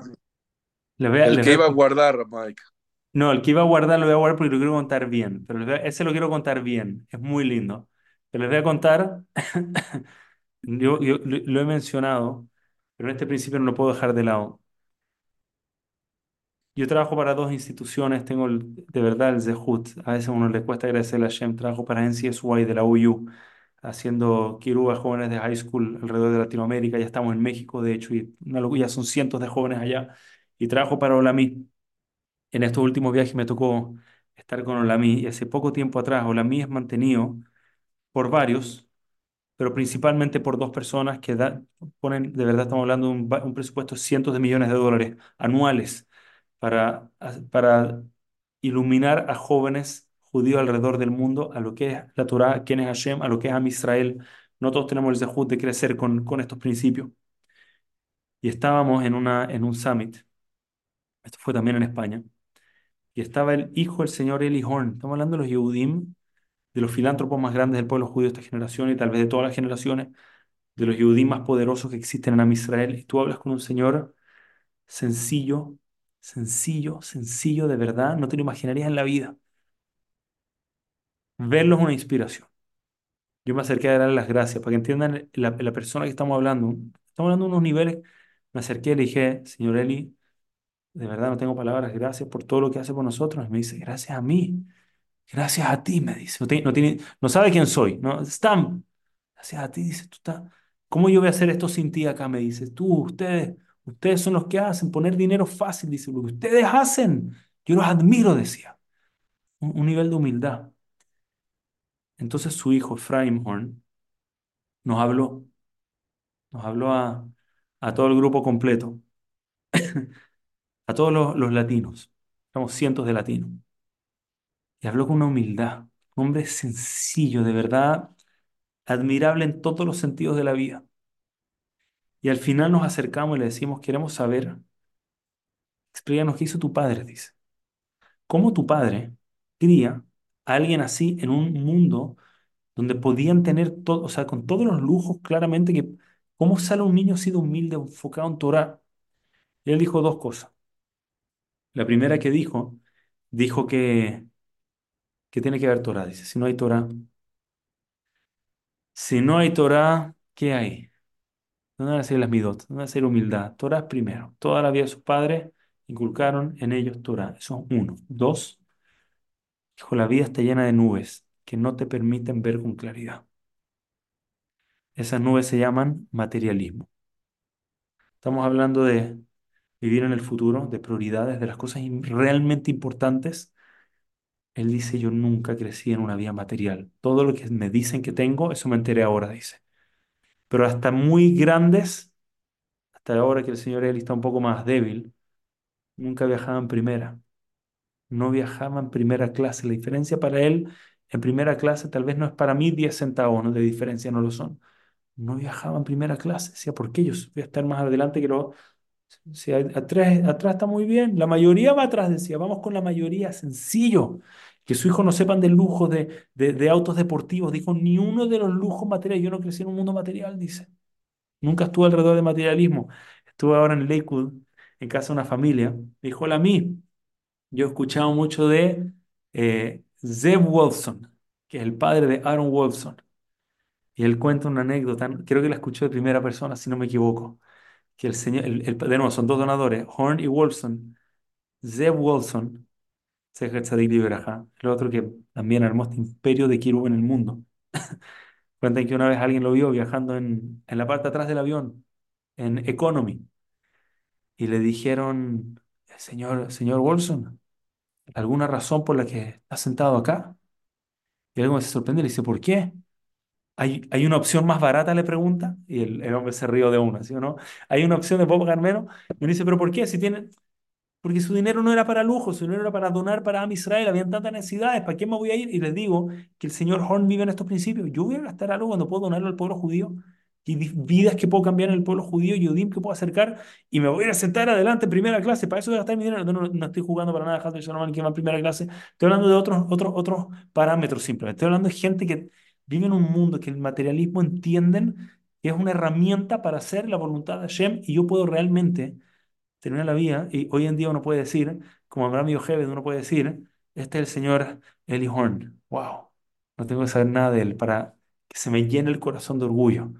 Les voy a- El que voy a- iba a guardar, Mike. No, el que iba a guardar lo voy a guardar porque lo quiero contar bien. Pero ese lo quiero contar bien. Es muy lindo. Pero les voy a contar. [COUGHS] yo, yo lo, he mencionado, pero en este principio no lo puedo dejar de lado. Yo trabajo para dos instituciones, tengo el- de verdad el Zehut. A veces a uno le cuesta agradecerle a Shem. Trabajo para NCSY de la UU, haciendo a jóvenes de high school alrededor de Latinoamérica. Ya estamos en México, de hecho, y una ya son cientos de jóvenes allá. Y trabajo para Olami. En estos últimos viajes me tocó estar con Olami y hace poco tiempo atrás Olami es mantenido por varios, pero principalmente por dos personas que da- ponen, de verdad estamos hablando de un, presupuesto de cientos de millones de dólares anuales para, para iluminar a jóvenes judíos alrededor del mundo a lo que es la Torah, quién es Hashem, a lo que es Am Israel. No todos tenemos el zehut de crecer con, con estos principios. Y estábamos en, una, en un summit, esto fue también en España, y estaba el hijo del señor Eli Horn. Estamos hablando de los Yehudim, de los filántropos más grandes del pueblo judío de esta generación y tal vez de todas las generaciones, de los Yehudim más poderosos que existen en Israel. Y tú hablas con un señor sencillo, sencillo, sencillo de verdad, no te lo imaginarías en la vida. Verlo es una inspiración. Yo me acerqué a darle las gracias para que entiendan la, la persona que estamos hablando. Estamos hablando de unos niveles. Me acerqué y le dije, señor Eli, de verdad no tengo palabras, gracias por todo lo que hace por nosotros. Me dice, gracias a mí, gracias a ti, me dice. No, tiene, no, sabe quién soy, ¿no? Stam, gracias a ti, dice, tú estás. ¿Cómo yo voy a hacer esto sin ti acá? Me dice, tú, ustedes, ustedes son los que hacen, poner dinero fácil, dice, lo que ustedes hacen, yo los admiro, decía. Un, nivel de humildad. Entonces su hijo, Ephraim Horn, nos habló, nos habló a, a todo el grupo completo, a todos los, latinos, somos cientos de latinos, y habló con una humildad, un hombre sencillo, de verdad, admirable en todos los sentidos de la vida. Y al final nos acercamos y le decimos, queremos saber, explícanos qué hizo tu padre, dice. ¿Cómo tu padre cría a alguien así en un mundo donde podían tener todo, o sea, con todos los lujos, claramente que, ¿cómo sale un niño así de humilde, enfocado en Torah? Y él dijo dos cosas. La primera que dijo, dijo que, que tiene que haber Torah, dice, si no hay Torah, si no hay Torah, ¿qué hay? ¿Dónde van a ser las midot? ¿Dónde va a ser humildad? Torah primero. Toda la vida de sus padres inculcaron en ellos Torah. Eso es uno. Dos, dijo, la vida está llena de nubes que no te permiten ver con claridad. Esas nubes se llaman materialismo. Estamos hablando de vivir en el futuro, de prioridades, de las cosas realmente importantes. Él dice, yo nunca crecí en una vida material. Todo lo que me dicen que tengo, eso me enteré ahora, dice. Pero hasta muy grandes, hasta ahora que el señor Eli está un poco más débil, nunca viajaba en primera. No viajaba en primera clase. La diferencia para él en primera clase tal vez no es para mí 10 centavos ¿no? de diferencia, no lo son. No viajaba en primera clase. Decía, ¿por qué yo voy a estar más adelante que si atrás, atrás está muy bien, la mayoría va atrás, decía, vamos con la mayoría, sencillo. Que su hijo no sepan de, de, de autos deportivos, dijo, ni uno de los lujos materiales, yo no crecí en un mundo material, dice. Nunca estuve alrededor de materialismo. Estuve ahora en Lakewood, en casa de una familia. Dijo, hola, a mí, yo he escuchado mucho de eh, Zeb Wolfson, que es el padre de Aaron Wolfson. Y él cuenta una anécdota, creo que la escuchó de primera persona, si no me equivoco que el señor, el, de nuevo, son dos donadores, Horn y Wolfson, Zeb Wolfson, el otro que también armó este imperio de Kirub en el mundo. [LAUGHS] Cuentan que una vez alguien lo vio viajando en, la parte de atrás del avión, en Economy, y le dijeron, señor, señor Wolfson, ¿alguna razón por la que está sentado acá? Y algo se sorprende y le dice, ¿por qué? ¿Hay, hay una opción más barata? Le pregunta. Y el, hombre se rió de una, ¿sí o no? ¿Hay una opción de puedo pagar menos? Y me dice, ¿pero por qué? Si tienen, Porque su dinero no era para lujo, su dinero era para donar para Am Israel. Habían tantas necesidades, ¿para qué me voy a ir? Y les digo que el señor Horn vive en estos principios. Yo voy a gastar algo cuando puedo donarlo al pueblo judío. Y vi- vidas que puedo cambiar en el pueblo judío, Yodim que puedo acercar, y me voy a sentar adelante en primera clase. Para eso voy a gastar mi dinero. No, no, no estoy jugando para nada, Hazel Shalom, que va en primera clase. Estoy hablando de otros, otros, otros parámetros simplemente. Estoy hablando de gente que vive en un mundo que el materialismo entienden que es una herramienta para hacer la voluntad de Hashem, y yo puedo realmente termina la vida y hoy en día uno puede decir, como Abraham Yocheved, uno puede decir, este es el señor Eli Horn. Wow, no tengo que saber nada de él para que se me llene el corazón de orgullo.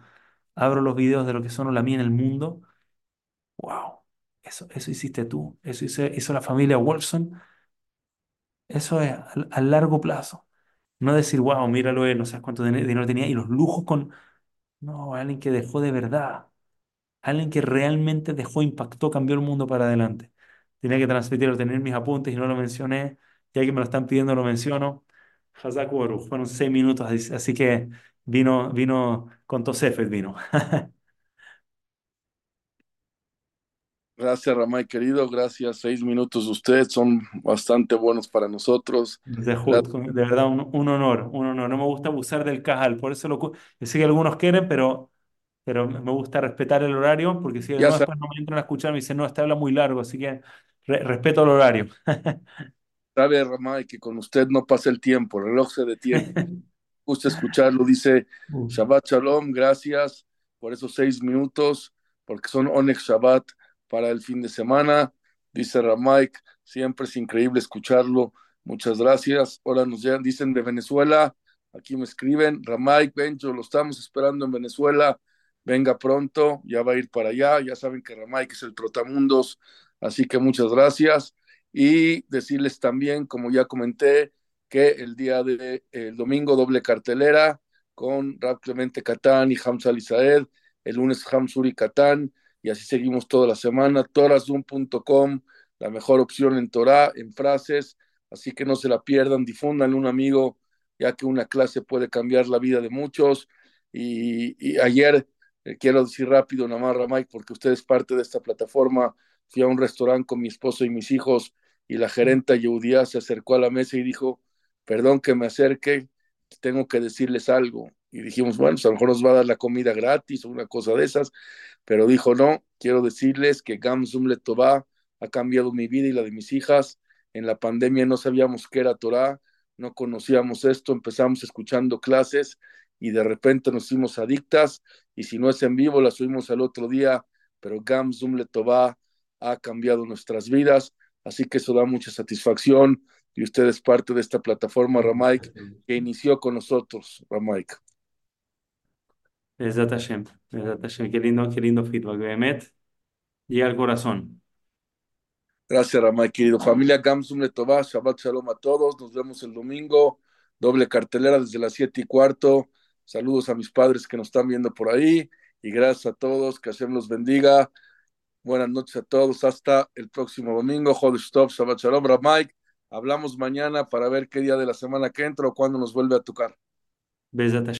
Abro los videos de lo que son la mía en el mundo. Wow, eso, eso hiciste tú, eso hizo, la familia Wolfson. Eso es a largo plazo. No decir, wow, míralo él, no sabes cuánto din- dinero tenía y los lujos con... No, alguien que dejó de verdad. Alguien que realmente dejó, impactó, cambió el mundo para adelante. Tenía que transmitirlo, tener mis apuntes y no lo mencioné. Ya que me lo están pidiendo, lo menciono. Hazak. Fueron seis minutos, así que vino, vino con Tosefet, vino. [LAUGHS] Gracias, Ramay, querido. Gracias. Seis minutos de usted son bastante buenos para nosotros. De, de verdad, un, un, honor, un honor. No me gusta abusar del cajal, por eso lo, yo sé que algunos quieren, pero, pero me gusta respetar el horario, porque si no, después no me entran a escuchar, me dicen, no, este habla muy largo, así que respeto el horario. [LAUGHS] Sabe, Ramay, que con usted no pasa el tiempo, el reloj se detiene. [LAUGHS] gusta escucharlo, dice Shabbat Shalom, gracias por esos seis minutos, porque son Onex Shabbat para el fin de semana. Dice Ramaik, siempre es increíble escucharlo. Muchas gracias. Hola, nos dicen de Venezuela. Aquí me escriben, Ramaik, Bencho, lo estamos esperando en Venezuela. Venga pronto, ya va a ir para allá. Ya saben que Ramaik es el trotamundos, así que muchas gracias. Y decirles también, como ya comenté, que el día de el domingo doble cartelera con Rab Clemente Catán y Hamza Lizaed, el lunes Hamzuri Catán, y así seguimos toda la semana. Torazum.com, la mejor opción en Torah, en frases, así que no se la pierdan, difúndanle un amigo, ya que una clase puede cambiar la vida de muchos. Y, ayer, eh, quiero decir rápido, Namarra Mike, porque usted es parte de esta plataforma, fui a un restaurante con mi esposo y mis hijos, y la gerenta Yehudía se acercó a la mesa y dijo, perdón que me acerque, tengo que decirles algo. Y dijimos, bueno, pues a lo mejor nos va a dar la comida gratis o una cosa de esas, pero dijo, no, quiero decirles que Gamsum Letová ha cambiado mi vida y la de mis hijas. En la pandemia no sabíamos qué era Torah, no conocíamos esto, empezamos escuchando clases y de repente nos hicimos adictas. Y si no es en vivo la subimos al otro día, pero Gamsum Letová ha cambiado nuestras vidas, así que eso da mucha satisfacción y usted es parte de esta plataforma Ramaik que inició con nosotros, Ramaik. Besat Hashem, Qué lindo, qué lindo feedback. Behemet, llega al corazón. Gracias, Ramay, querido. Familia Gamsum Letová, Shabbat Shalom a todos. Nos vemos el domingo. Doble cartelera desde las siete y cuarto. Saludos a mis padres que nos están viendo por ahí. Y gracias a todos. Que Hashem los bendiga. Buenas noches a todos. Hasta el próximo domingo. Stop, Shabbat Shalom. Ramay, hablamos mañana para ver qué día de la semana que entra o cuándo nos vuelve a tocar.